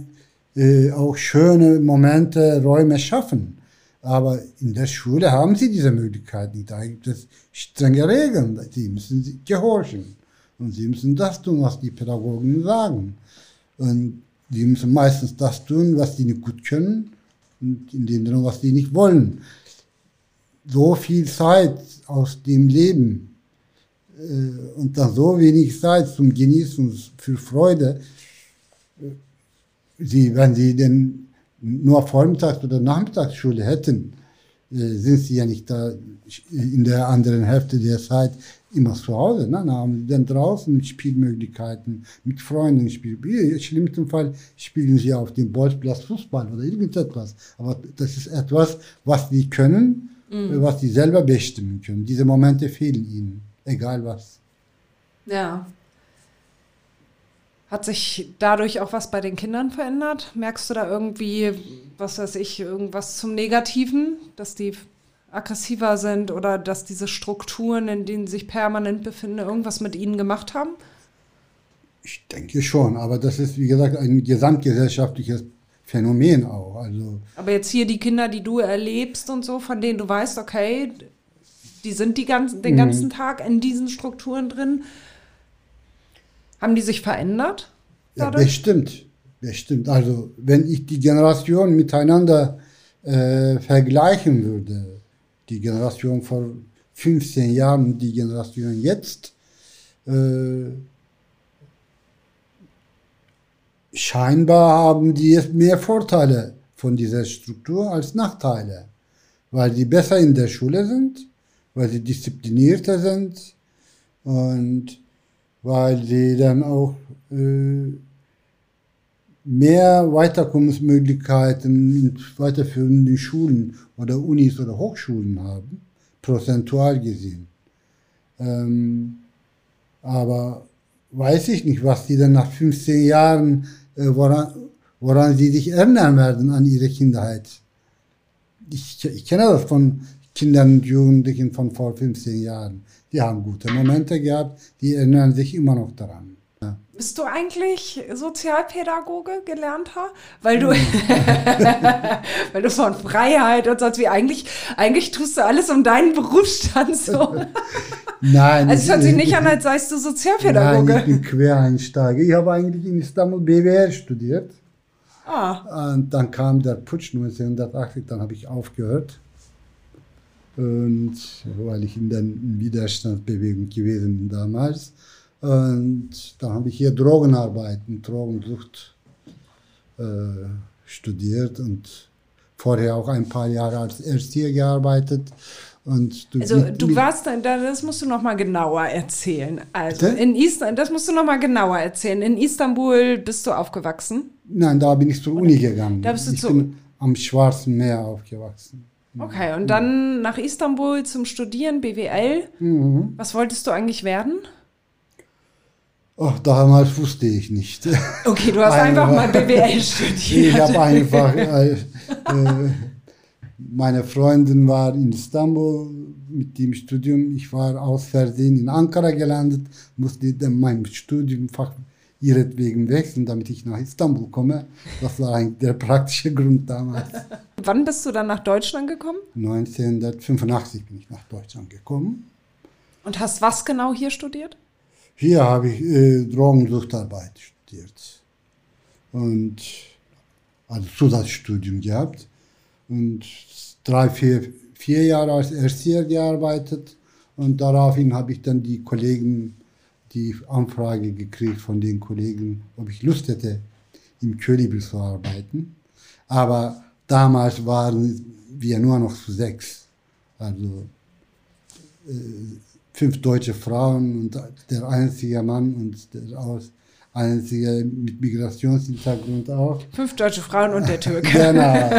äh, auch schöne Momente, Räume schaffen. Aber in der Schule haben sie diese Möglichkeit nicht. Da gibt es strenge Regeln, die müssen sie gehorchen. Und sie müssen das tun, was die Pädagogen sagen. Und sie müssen meistens das tun, was sie nicht gut können und in dem Sinne, was sie nicht wollen. So viel Zeit aus dem Leben äh, und dann so wenig Zeit zum Genießen für Freude. Sie, wenn sie denn nur Vormittags- oder Nachmittagsschule hätten, äh, sind sie ja nicht da in der anderen Hälfte der Zeit immer zu Hause. Ne? Dann haben sie dann draußen Spielmöglichkeiten, mit Freunden spielen. Im schlimmsten Fall spielen sie auf dem Bolzplatz Fußball oder irgendetwas. Aber das ist etwas, was sie können, mhm. was sie selber bestimmen können. Diese Momente fehlen ihnen, egal was. Ja. Hat sich dadurch auch was bei den Kindern verändert? Merkst du da irgendwie, was weiß ich, irgendwas zum Negativen, dass die aggressiver sind oder dass diese Strukturen, in denen sie sich permanent befinden, irgendwas mit ihnen gemacht haben? Ich denke schon, aber das ist, wie gesagt, ein gesamtgesellschaftliches Phänomen auch. Also aber jetzt hier die Kinder, die du erlebst und so, von denen du weißt, okay, die sind die ganzen, den mhm. ganzen Tag in diesen Strukturen drin. Haben die sich verändert? Dadurch? Ja, bestimmt. Bestimmt. Also, wenn ich die Generationen miteinander äh, vergleichen würde, die Generation vor 15 Jahren und die Generation jetzt, äh, scheinbar haben die mehr Vorteile von dieser Struktur als Nachteile, weil sie besser in der Schule sind, weil sie disziplinierter sind und weil sie dann auch äh, mehr Weiterkommensmöglichkeiten in weiterführenden Schulen oder Unis oder Hochschulen haben, prozentual gesehen. Ähm, aber weiß ich nicht, was die dann nach 15 Jahren, äh, woran, woran sie sich erinnern werden an ihre Kindheit. Ich, ich kenne das von Kindern und Jugendlichen von vor 15 Jahren. Die haben gute Momente gehabt, die erinnern sich immer noch daran. Ja. Bist du eigentlich Sozialpädagoge gelernter? Weil du, weil du von Freiheit und sonst wie eigentlich, eigentlich tust du alles um deinen Berufsstand so. Nein. Also es hört sich nicht an, als seist du Sozialpädagoge. Nein, ich bin Quereinsteiger. Ich habe eigentlich in Istanbul BWL studiert. Ah. Und dann kam der Putsch 1980, dann habe ich aufgehört. Und weil ich in der Widerstandsbewegung gewesen bin damals. Und dann habe ich hier Drogenarbeit und Drogensucht äh, studiert und vorher auch ein paar Jahre als Erzieher gearbeitet. Und du also du warst, das musst du noch mal genauer erzählen. Also Bitte? in Istanbul, das musst du noch mal genauer erzählen. In Istanbul bist du aufgewachsen? Nein, da bin ich zur Uni gegangen. Da bist du ich bin am Schwarzen Meer aufgewachsen. Okay, und dann nach Istanbul zum Studieren, BWL. Mhm. Was wolltest du eigentlich werden? Ach, damals wusste ich nicht. Okay, du hast einfach, einfach mal BWL studiert. Ich habe einfach, äh, äh, meine Freundin war in Istanbul mit dem Studium. Ich war aus Versehen in Ankara gelandet, musste dann mein Studiumfach ihretwegen wechseln, damit ich nach Istanbul komme. Das war eigentlich der praktische Grund damals. Wann bist du dann nach Deutschland gekommen? 1985 bin ich nach Deutschland gekommen. Und hast was genau hier studiert? Hier habe ich äh, Drogensuchtarbeit studiert. Und also Zusatzstudium gehabt. Und drei, vier, vier Jahre als Erzieher gearbeitet. Und daraufhin habe ich dann die Kollegen die Anfrage gekriegt von den Kollegen, ob ich Lust hätte, im Kölibi zu arbeiten. Aber damals waren wir nur noch zu sechs. Also äh, fünf deutsche Frauen und der einzige Mann und der aus, einzige mit Migrationshintergrund auch. Fünf deutsche Frauen und der Türke. genau.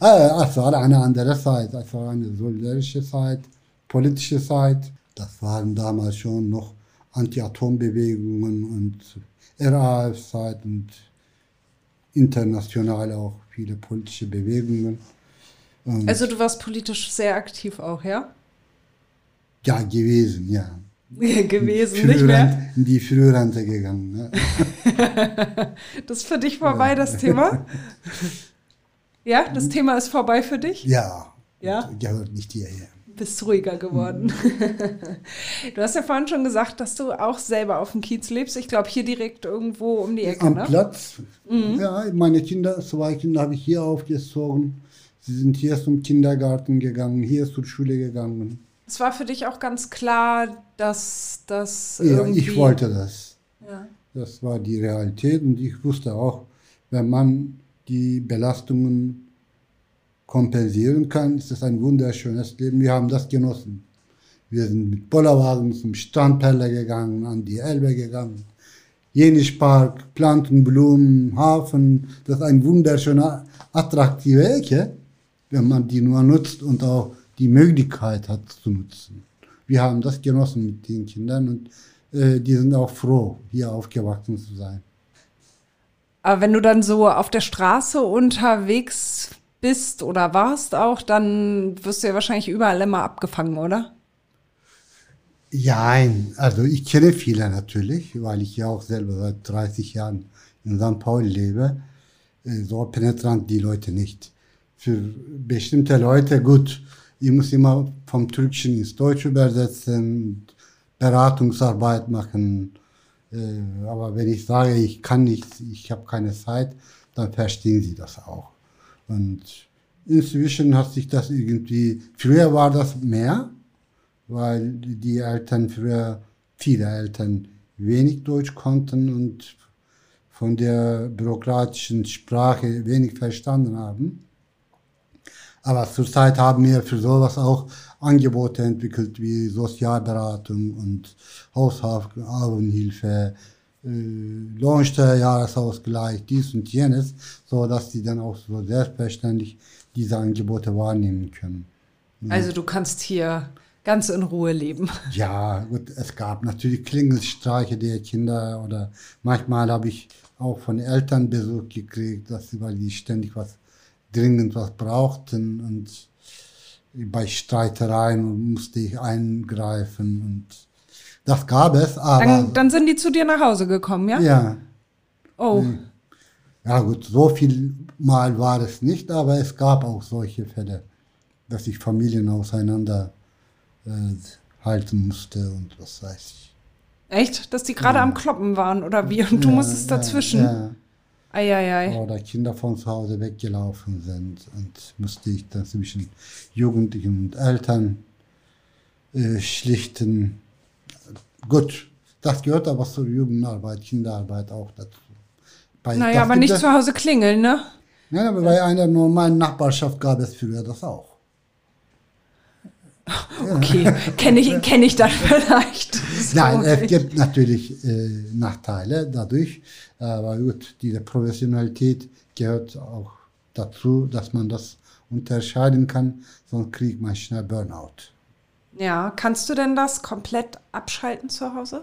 Ah, es war eine andere Zeit. Es war eine solidarische Zeit, politische Zeit. Das waren damals schon noch Anti-Atom-Bewegungen und RAF-Zeit und international auch viele politische Bewegungen. Und also du warst politisch sehr aktiv auch, ja? Ja, gewesen, ja. gewesen, nicht mehr? In die Frührente gegangen. Ne? das ist für dich vorbei, ja. das Thema? Ja, das Thema ist vorbei für dich? Ja. Ja? Gehört nicht hierher. Bist ruhiger geworden. Mhm. du hast ja vorhin schon gesagt, dass du auch selber auf dem Kiez lebst. Ich glaube, hier direkt irgendwo um die Ecke. Am ne? Platz. Mhm. Ja, meine Kinder, zwei Kinder habe ich hier aufgezogen. Sie sind hier zum Kindergarten gegangen, hier zur Schule gegangen. Es war für dich auch ganz klar, dass das. Ja, ich wollte das. Ja. Das war die Realität und ich wusste auch, wenn man die Belastungen kompensieren kann, ist das ein wunderschönes Leben. Wir haben das genossen. Wir sind mit Bollerwagen zum Strandperle gegangen, an die Elbe gegangen. Jenischpark, Planten, Blumen, Hafen. Das ist eine wunderschöne, attraktive Ecke, wenn man die nur nutzt und auch die Möglichkeit hat zu nutzen. Wir haben das genossen mit den Kindern und äh, die sind auch froh, hier aufgewachsen zu sein. Aber wenn du dann so auf der Straße unterwegs bist oder warst auch, dann wirst du ja wahrscheinlich überall immer abgefangen, oder? Ja, also ich kenne viele natürlich, weil ich ja auch selber seit 30 Jahren in St. Paul lebe. Äh, so penetrant die Leute nicht. Für bestimmte Leute, gut, ich muss immer vom Türkischen ins Deutsche übersetzen, Beratungsarbeit machen. Äh, aber wenn ich sage, ich kann nichts, ich habe keine Zeit, dann verstehen sie das auch. Und inzwischen hat sich das irgendwie, früher war das mehr, weil die Eltern früher, viele Eltern wenig Deutsch konnten und von der bürokratischen Sprache wenig verstanden haben. Aber zurzeit haben wir für sowas auch Angebote entwickelt wie Sozialberatung und Haushaltshilfe, Lohnsteuerjahresausgleich, dies und jenes, so dass sie dann auch so selbstverständlich diese Angebote wahrnehmen können. Also du kannst hier ganz in Ruhe leben. Ja, gut, es gab natürlich Klingelstreiche der Kinder oder manchmal habe ich auch von Eltern Besuch gekriegt, dass sie, weil die ständig was dringend was brauchten und bei Streitereien musste ich eingreifen und das gab es, aber. Dann, dann, sind die zu dir nach Hause gekommen, ja? Ja. Oh. Ja, gut, so viel Mal war es nicht, aber es gab auch solche Fälle, dass ich Familien auseinander äh, halten musste und was weiß ich. Echt? Dass die gerade ja. am Kloppen waren oder wie? Und du ja, musstest dazwischen? Ja. Eieiei. Oder Kinder von zu Hause weggelaufen sind und musste ich dann zwischen Jugendlichen und Eltern äh, schlichten. Gut, das gehört aber zur Jugendarbeit, Kinderarbeit auch dazu. Bei, naja, aber nicht zu Hause klingeln, ne? Ja, aber bei einer normalen Nachbarschaft gab es früher das auch. Okay, kenne ich, kenn ich dann vielleicht. Nein, es gibt natürlich äh, Nachteile dadurch, aber gut, diese Professionalität gehört auch dazu, dass man das unterscheiden kann, sonst kriegt man schnell Burnout. Ja, kannst du denn das komplett abschalten zu Hause?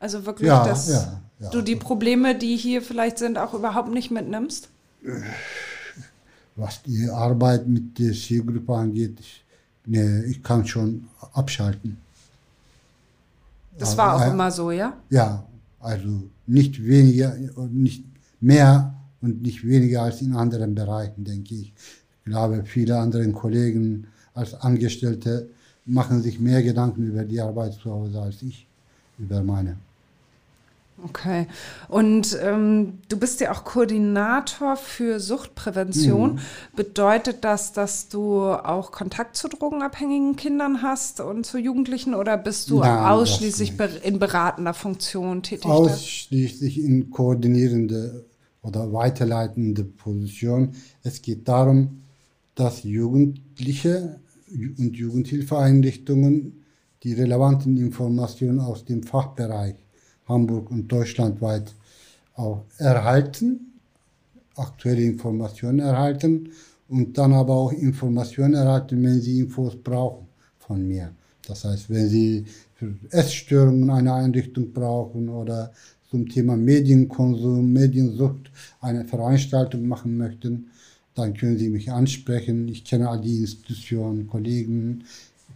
Also wirklich, ja, dass ja, ja. du die Probleme, die hier vielleicht sind, auch überhaupt nicht mitnimmst? Was die Arbeit mit der Zielgruppe angeht, ich, nee, ich kann schon abschalten. Das war auch äh, immer so, ja? Ja, also nicht weniger und nicht mehr und nicht weniger als in anderen Bereichen, denke ich. Ich glaube, viele andere Kollegen als Angestellte machen sich mehr Gedanken über die Arbeit zu Hause als ich über meine. Okay. Und ähm, du bist ja auch Koordinator für Suchtprävention. Mhm. Bedeutet das, dass du auch Kontakt zu drogenabhängigen Kindern hast und zu Jugendlichen oder bist du Nein, ausschließlich in beratender Funktion tätig? Ausschließlich in koordinierende oder weiterleitende Position. Es geht darum, dass Jugendliche und Jugendhilfeeinrichtungen die relevanten Informationen aus dem Fachbereich Hamburg und deutschlandweit auch erhalten, aktuelle Informationen erhalten und dann aber auch Informationen erhalten, wenn sie Infos brauchen von mir. Das heißt, wenn sie für Essstörungen eine Einrichtung brauchen oder zum Thema Medienkonsum, Mediensucht eine Veranstaltung machen möchten, dann können Sie mich ansprechen. Ich kenne all die Institutionen, Kollegen,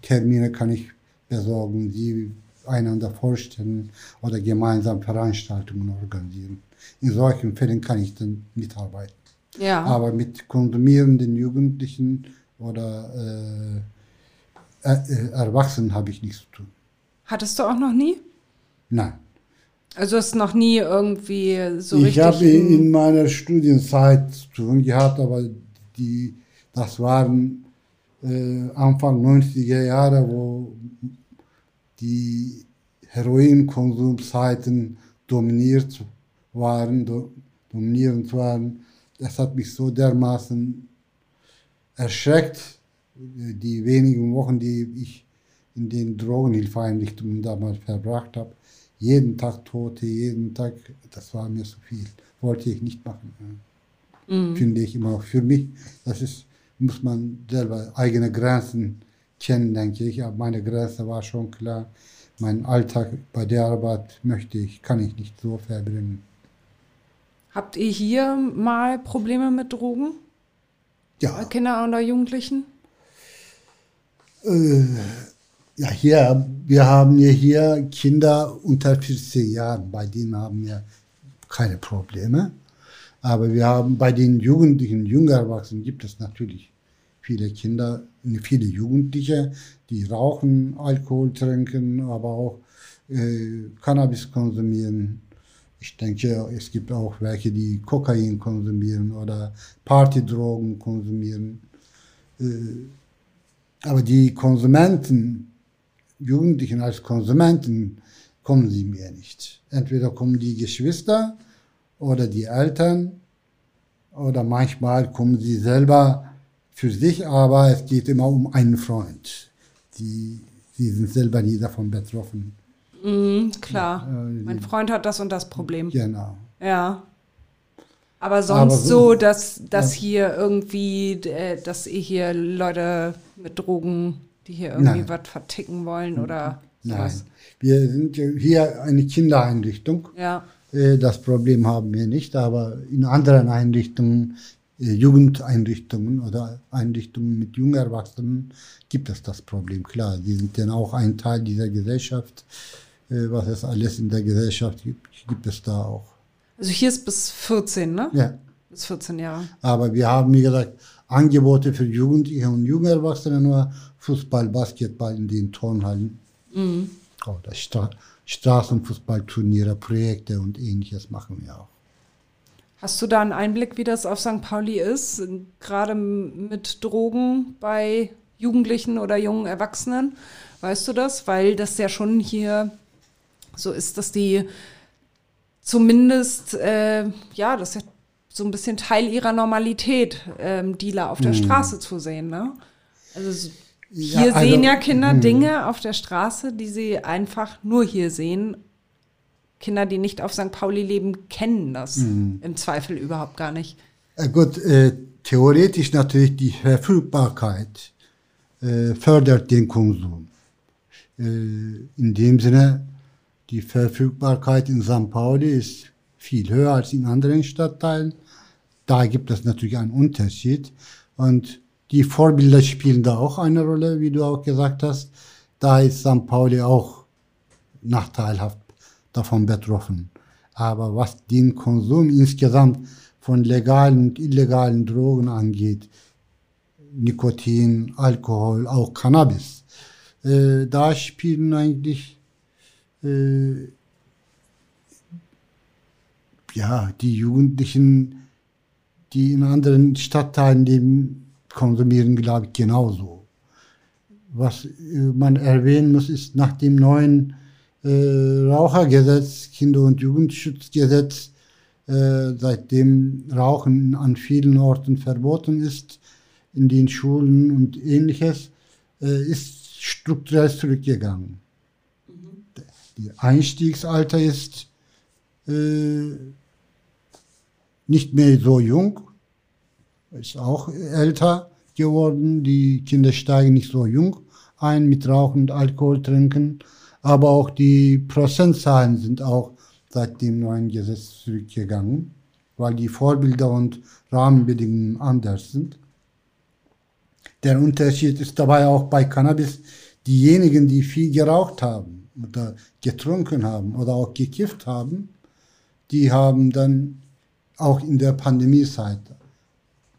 Termine kann ich besorgen. Sie einander vorstellen oder gemeinsam Veranstaltungen organisieren. In solchen Fällen kann ich dann mitarbeiten. Ja. Aber mit konsumierenden Jugendlichen oder äh, äh, Erwachsenen habe ich nichts zu tun. Hattest du auch noch nie? Nein. Also hast noch nie irgendwie so ich richtig. habe ein- in meiner Studienzeit zu tun gehabt, aber die, das waren äh, Anfang 90er Jahre, wo die Heroinkonsumzeiten dominiert waren, do, dominierend waren. Das hat mich so dermaßen erschreckt, die wenigen Wochen, die ich in den Drogenhilfeeinrichtungen damals verbracht habe. Jeden Tag Tote, jeden Tag, das war mir zu viel. Wollte ich nicht machen. ja. Finde ich immer auch für mich. Das ist, muss man selber eigene Grenzen kennen, denke ich. Aber meine Grenze war schon klar. Mein Alltag bei der Arbeit möchte ich, kann ich nicht so verbringen. Habt ihr hier mal Probleme mit Drogen? Ja, Kinder oder Jugendlichen? Ja, hier, wir haben ja hier Kinder unter 14 Jahren, bei denen haben wir keine Probleme. Aber wir haben bei den Jugendlichen, jünger Erwachsenen gibt es natürlich viele Kinder, viele Jugendliche, die rauchen, Alkohol trinken, aber auch äh, Cannabis konsumieren. Ich denke, es gibt auch welche, die Kokain konsumieren oder Partydrogen konsumieren. Aber die Konsumenten, Jugendlichen als Konsumenten, kommen sie mir nicht. Entweder kommen die Geschwister oder die Eltern oder manchmal kommen sie selber für sich, aber es geht immer um einen Freund. Die, sie sind selber nie davon betroffen. Mhm, klar. äh, mein Freund hat das und das Problem. Genau. Ja. Aber sonst Aber so, so- dass, dass Ja. hier irgendwie, äh, dass ihr hier Leute mit Drogen, die hier irgendwie was verticken wollen oder Nein. sowas. Wir sind hier eine Kindereinrichtung. Ja. Äh, Das Problem haben wir nicht, aber in anderen Einrichtungen, äh, Jugendeinrichtungen oder Einrichtungen mit jungen Erwachsenen gibt es das Problem. Klar, die sind dann auch ein Teil dieser Gesellschaft. Äh, Was es alles in der Gesellschaft gibt, gibt es da auch. Also hier ist bis 14, ne? Ja. Bis 14 Jahre. Aber wir haben, wie gesagt, Angebote für Jugendliche und junge Erwachsene, nur Fußball, Basketball in den Turnhallen. Oder Stra Straßenfußballturniere, Projekte und ähnliches machen wir auch. Hast du da einen Einblick, wie das auf St. Pauli ist, gerade mit Drogen bei Jugendlichen oder jungen Erwachsenen? Weißt du das? Weil das ja schon hier so ist, dass die zumindest, äh, ja, das ist ja so ein bisschen Teil ihrer Normalität, ähm, Dealer auf der Straße zu sehen, ne? Also s- Ja, hier also- sehen ja Kinder Dinge auf der Straße, die sie einfach nur hier sehen. Kinder, die nicht auf St. Pauli leben, kennen das im Zweifel überhaupt gar nicht. Äh, gut, äh, theoretisch natürlich die Verfügbarkeit äh, fördert den Konsum. Äh, in dem Sinne, die Verfügbarkeit in St. Pauli ist viel höher als in anderen Stadtteilen. Da gibt es natürlich einen Unterschied. Und die Vorbilder spielen da auch eine Rolle, wie du auch gesagt hast. Da ist St. Pauli auch nachteilhaft davon betroffen. Aber was den Konsum insgesamt von legalen und illegalen Drogen angeht, Nikotin, Alkohol, auch Cannabis, äh, da spielen eigentlich äh, ja die Jugendlichen, die in anderen Stadtteilen leben, konsumieren, glaube ich, genauso. Was äh, man erwähnen muss, ist nach dem neuen äh, Rauchergesetz, Kinder- und Jugendschutzgesetz, äh, seitdem Rauchen an vielen Orten verboten ist, in den Schulen und ähnliches, äh, ist strukturell zurückgegangen. Die Einstiegsalter ist äh, nicht mehr so jung, ist auch älter geworden. Die Kinder steigen nicht so jung ein mit Rauchen und Alkohol trinken, aber auch die Prozentzahlen sind auch seit dem neuen Gesetz zurückgegangen, weil die Vorbilder und Rahmenbedingungen anders sind. Der Unterschied ist dabei auch bei Cannabis, diejenigen, die viel geraucht haben oder getrunken haben oder auch gekifft haben, die haben dann auch in der Pandemiezeit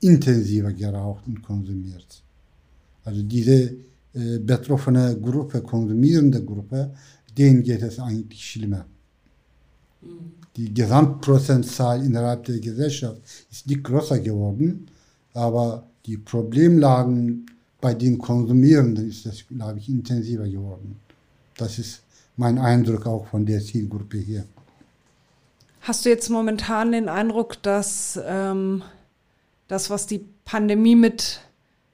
intensiver geraucht und konsumiert. Also diese äh, betroffene Gruppe, konsumierende Gruppe, denen geht es eigentlich schlimmer. Die Gesamtprozentzahl innerhalb der Gesellschaft ist nicht größer geworden, aber die Problemlagen bei den Konsumierenden ist das, glaube ich, intensiver geworden. Das ist mein Eindruck auch von der Zielgruppe hier. Hast du jetzt momentan den Eindruck, dass ähm, das, was die Pandemie mit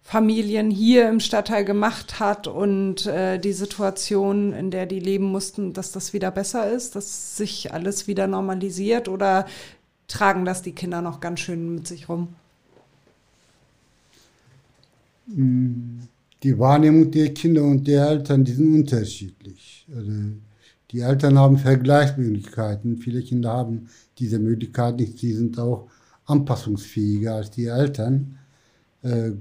Familien hier im Stadtteil gemacht hat und äh, die Situation, in der die leben mussten, dass das wieder besser ist, dass sich alles wieder normalisiert oder tragen das die Kinder noch ganz schön mit sich rum? Die Wahrnehmung der Kinder und der Eltern, die sind unterschiedlich. Also die Eltern haben Vergleichsmöglichkeiten. Viele Kinder haben diese Möglichkeit nicht. Sie sind auch anpassungsfähiger als die Eltern. Äh,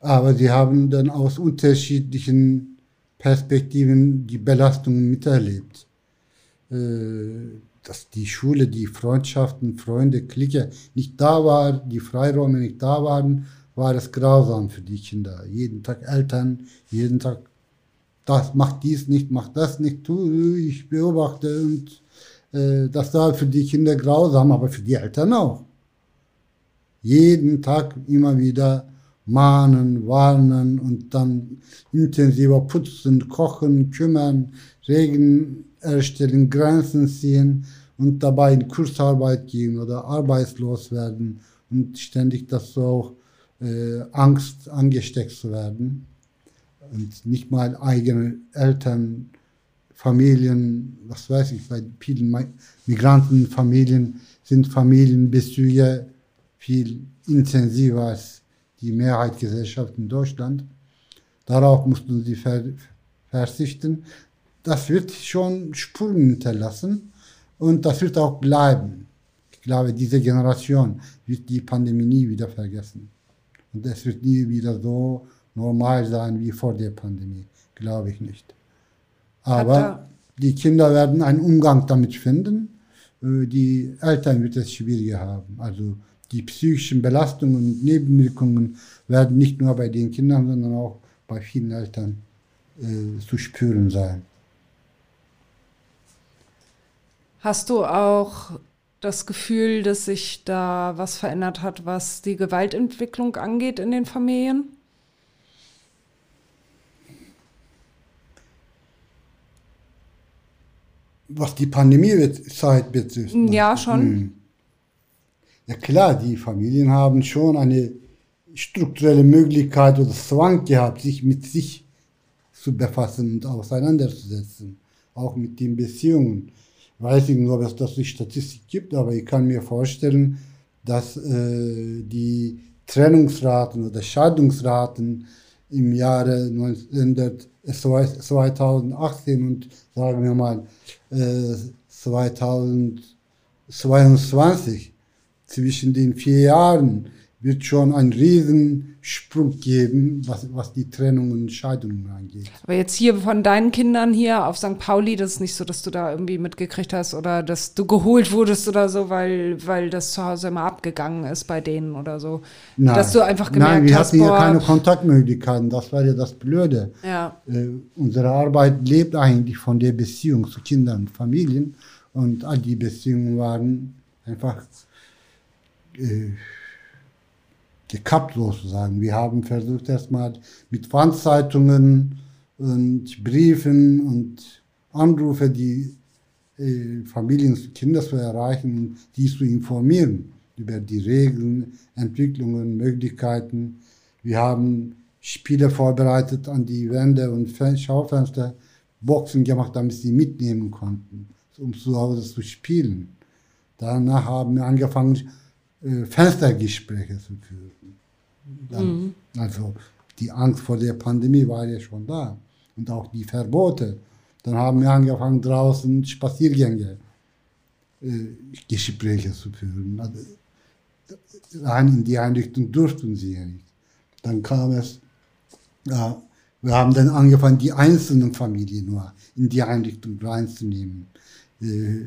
aber sie haben dann aus unterschiedlichen Perspektiven die Belastungen miterlebt. Äh, dass die Schule, die Freundschaften, Freunde, Clique nicht da war, die Freiräume nicht da waren, war es grausam für die Kinder. Jeden Tag Eltern, jeden Tag, das macht dies nicht, macht das nicht, tu, ich beobachte und äh, das war für die Kinder grausam, aber für die Eltern auch. Jeden Tag immer wieder mahnen, warnen und dann intensiver putzen, kochen, kümmern, Regeln erstellen, Grenzen ziehen und dabei in Kursarbeit gehen oder arbeitslos werden und ständig das so auch äh, Angst angesteckt zu werden. Und nicht mal eigene Eltern, Familien, was weiß ich, bei vielen Migrantenfamilien sind Familienbezüge viel intensiver als die Mehrheitsgesellschaft in Deutschland. Darauf mussten sie verzichten. Das wird schon Spuren hinterlassen und das wird auch bleiben. Ich glaube, diese Generation wird die Pandemie nie wieder vergessen. Und es wird nie wieder so normal sein wie vor der Pandemie. Glaube ich nicht. Aber die Kinder werden einen Umgang damit finden. Äh, die Eltern wird es schwieriger haben. Also die psychischen Belastungen und Nebenwirkungen werden nicht nur bei den Kindern, sondern auch bei vielen Eltern äh, zu spüren sein. Hast du auch das Gefühl, dass sich da was verändert hat, was die Gewaltentwicklung angeht in den Familien? Was die Pandemiezeit betrifft. Ja, schon. Hm. Ja klar, die Familien haben schon eine strukturelle Möglichkeit oder Zwang gehabt, sich mit sich zu befassen und auseinanderzusetzen, auch mit den Beziehungen. Weiß ich nicht, ob es das die Statistik gibt, aber ich kann mir vorstellen, dass äh, die Trennungsraten oder Scheidungsraten im Jahre 2018 und sagen wir mal äh, 2022 zwischen den vier Jahren wird schon ein Riesensprung geben, was, was die Trennung und Scheidungen angeht. Aber jetzt hier von deinen Kindern hier auf St. Pauli, das ist nicht so, dass du da irgendwie mitgekriegt hast oder dass du geholt wurdest oder so, weil, weil das zu Hause immer abgegangen ist bei denen oder so. Nein, dass du einfach gemerkt nein wir hast, hatten hier keine Kontaktmöglichkeiten, das war ja das Blöde. Ja. Äh, unsere Arbeit lebt eigentlich von der Beziehung zu Kindern und Familien und all die Beziehungen waren einfach... Äh, gekappt sozusagen. Wir haben versucht erstmal mit Veranstaltungen und Briefen und Anrufe die äh, Familien und Kinder zu erreichen, die zu informieren über die Regeln, Entwicklungen, Möglichkeiten. Wir haben Spiele vorbereitet an die Wände und Schaufenster, Boxen gemacht, damit sie mitnehmen konnten, um zu Hause zu spielen. Danach haben wir angefangen, äh, Fenstergespräche zu führen. Dann, mhm. Also die Angst vor der Pandemie war ja schon da. Und auch die Verbote. Dann haben wir angefangen, draußen Spaziergänge, äh, Gespräche zu führen. Also, rein in die Einrichtung durften sie ja nicht. Dann kam es, ja, wir haben dann angefangen, die einzelnen Familien nur in die Einrichtung reinzunehmen. Äh,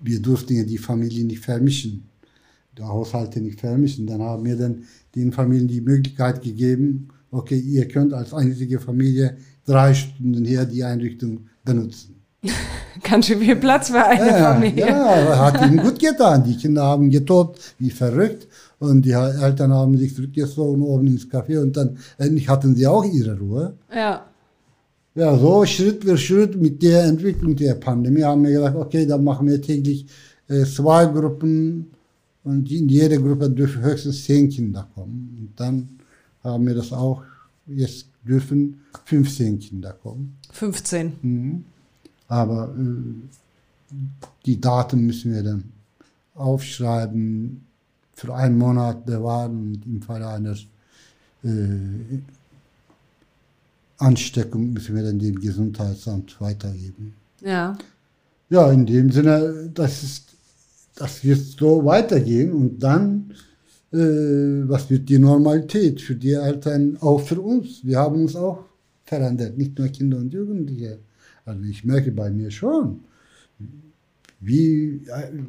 wir durften ja die Familien nicht vermischen, Haushalte nicht vermischen. Dann haben wir dann den Familien die Möglichkeit gegeben, okay, ihr könnt als einzige Familie drei Stunden hier die Einrichtung benutzen. Ganz schön viel Platz für eine ja, Familie. Ja, hat ihnen gut getan. Die Kinder haben getobt wie verrückt und die Eltern haben sich zurückgezogen oben ins Café und dann endlich hatten sie auch ihre Ruhe. Ja. Ja, so Schritt für Schritt mit der Entwicklung der Pandemie haben wir gesagt, okay, dann machen wir täglich äh, zwei Gruppen und in jede Gruppe dürfen höchstens zehn Kinder kommen. Und dann haben wir das auch, jetzt dürfen 15 Kinder kommen. 15. Mhm. Aber äh, die Daten müssen wir dann aufschreiben, für einen Monat bewahren und im Falle einer äh, Ansteckung müssen wir dann dem Gesundheitsamt weitergeben. Ja. Ja, in dem Sinne, das ist, das wird so weitergehen und dann, äh, was wird die Normalität für die Eltern, auch für uns? Wir haben uns auch verändert, nicht nur Kinder und Jugendliche. Also ich merke bei mir schon, wie,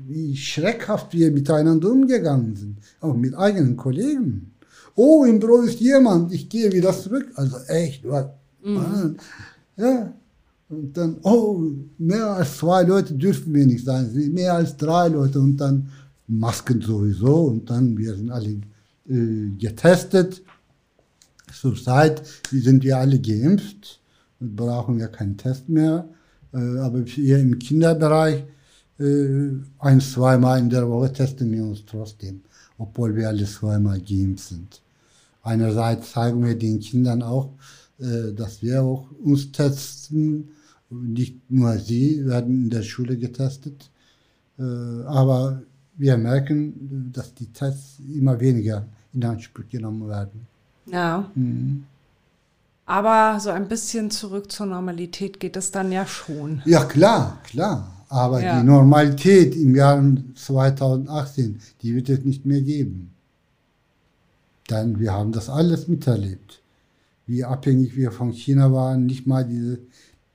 wie schreckhaft wir miteinander umgegangen sind, auch mit eigenen Kollegen. Oh, im Büro ist jemand, ich gehe wieder zurück. Also echt, was? Mhm. Ja. Und dann, oh, mehr als zwei Leute dürfen wir nicht sein, mehr als drei Leute und dann Masken sowieso und dann, wir sind alle äh, getestet. Zurzeit sind wir alle geimpft und brauchen wir keinen Test mehr. Äh, aber hier im Kinderbereich äh, ein, zweimal in der Woche testen wir uns trotzdem, obwohl wir alle zweimal geimpft sind. Einerseits zeigen wir den Kindern auch, dass wir auch uns testen. Nicht nur sie werden in der Schule getestet, äh, aber wir merken, dass die Tests immer weniger in Anspruch genommen werden. Ja. Mhm. Aber so ein bisschen zurück zur Normalität geht es dann ja schon. Ja, klar, klar. Aber ja. die Normalität im Jahr 2018, die wird es nicht mehr geben. Denn wir haben das alles miterlebt. Wie abhängig wir von China waren, nicht mal diese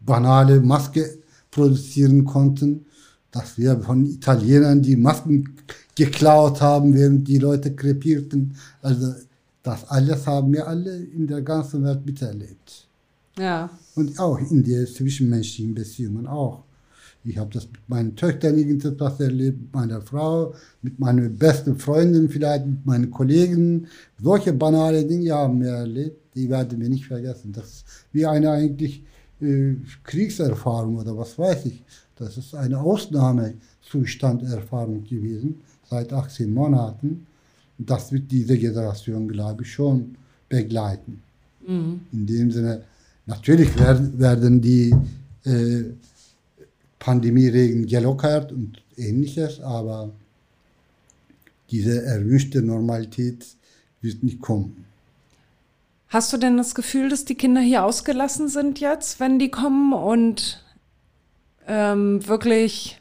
banale Maske produzieren konnten, dass wir von Italienern die Masken geklaut haben, während die Leute krepierten. Also das alles haben wir alle in der ganzen Welt miterlebt. Ja. Und auch in den zwischenmenschlichen Beziehungen auch. Ich habe das mit meinen Töchtern irgendetwas erlebt, mit meiner Frau, mit meinen besten Freunden vielleicht, mit meinen Kollegen. Solche banale Dinge haben wir erlebt, die werden wir nicht vergessen. Das ist wie eine eigentlich äh, Kriegserfahrung oder was weiß ich. Das ist eine Ausnahmezustanderfahrung gewesen seit 18 Monaten. Das wird diese Generation, glaube ich, schon begleiten. Mhm. In dem Sinne, natürlich werden, werden die äh, Pandemieregeln gelockert und ähnliches, aber diese erwünschte Normalität wird nicht kommen. Hast du denn das Gefühl, dass die Kinder hier ausgelassen sind jetzt, wenn die kommen und ähm, wirklich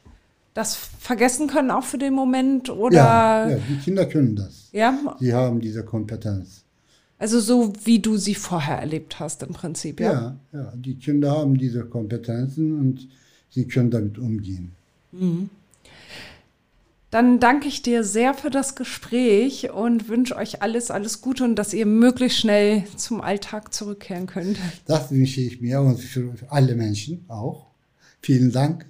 das vergessen können, auch für den Moment? Oder? Ja, ja, die Kinder können das. Ja. Sie haben diese Kompetenz. Also so wie du sie vorher erlebt hast im Prinzip, ja? Ja, ja. Die Kinder haben diese Kompetenzen und sie können damit umgehen. Mhm. Dann danke ich dir sehr für das Gespräch und wünsche euch alles, alles Gute und dass ihr möglichst schnell zum Alltag zurückkehren könnt. Das wünsche ich mir und für alle Menschen auch. Vielen Dank.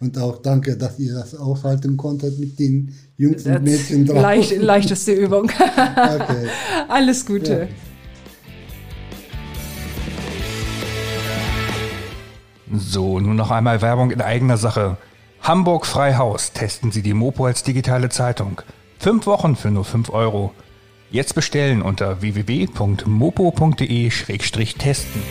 Und auch danke, dass ihr das aushalten konntet mit den Jungs und Mädchen drauf. Leicht, leichteste Übung. okay. Alles Gute. Ja. So, nun noch einmal Werbung in eigener Sache. Hamburg Freihaus testen Sie die Mopo als digitale Zeitung. Fünf Wochen für nur fünf Euro. Jetzt bestellen unter www.mopo.de-testen.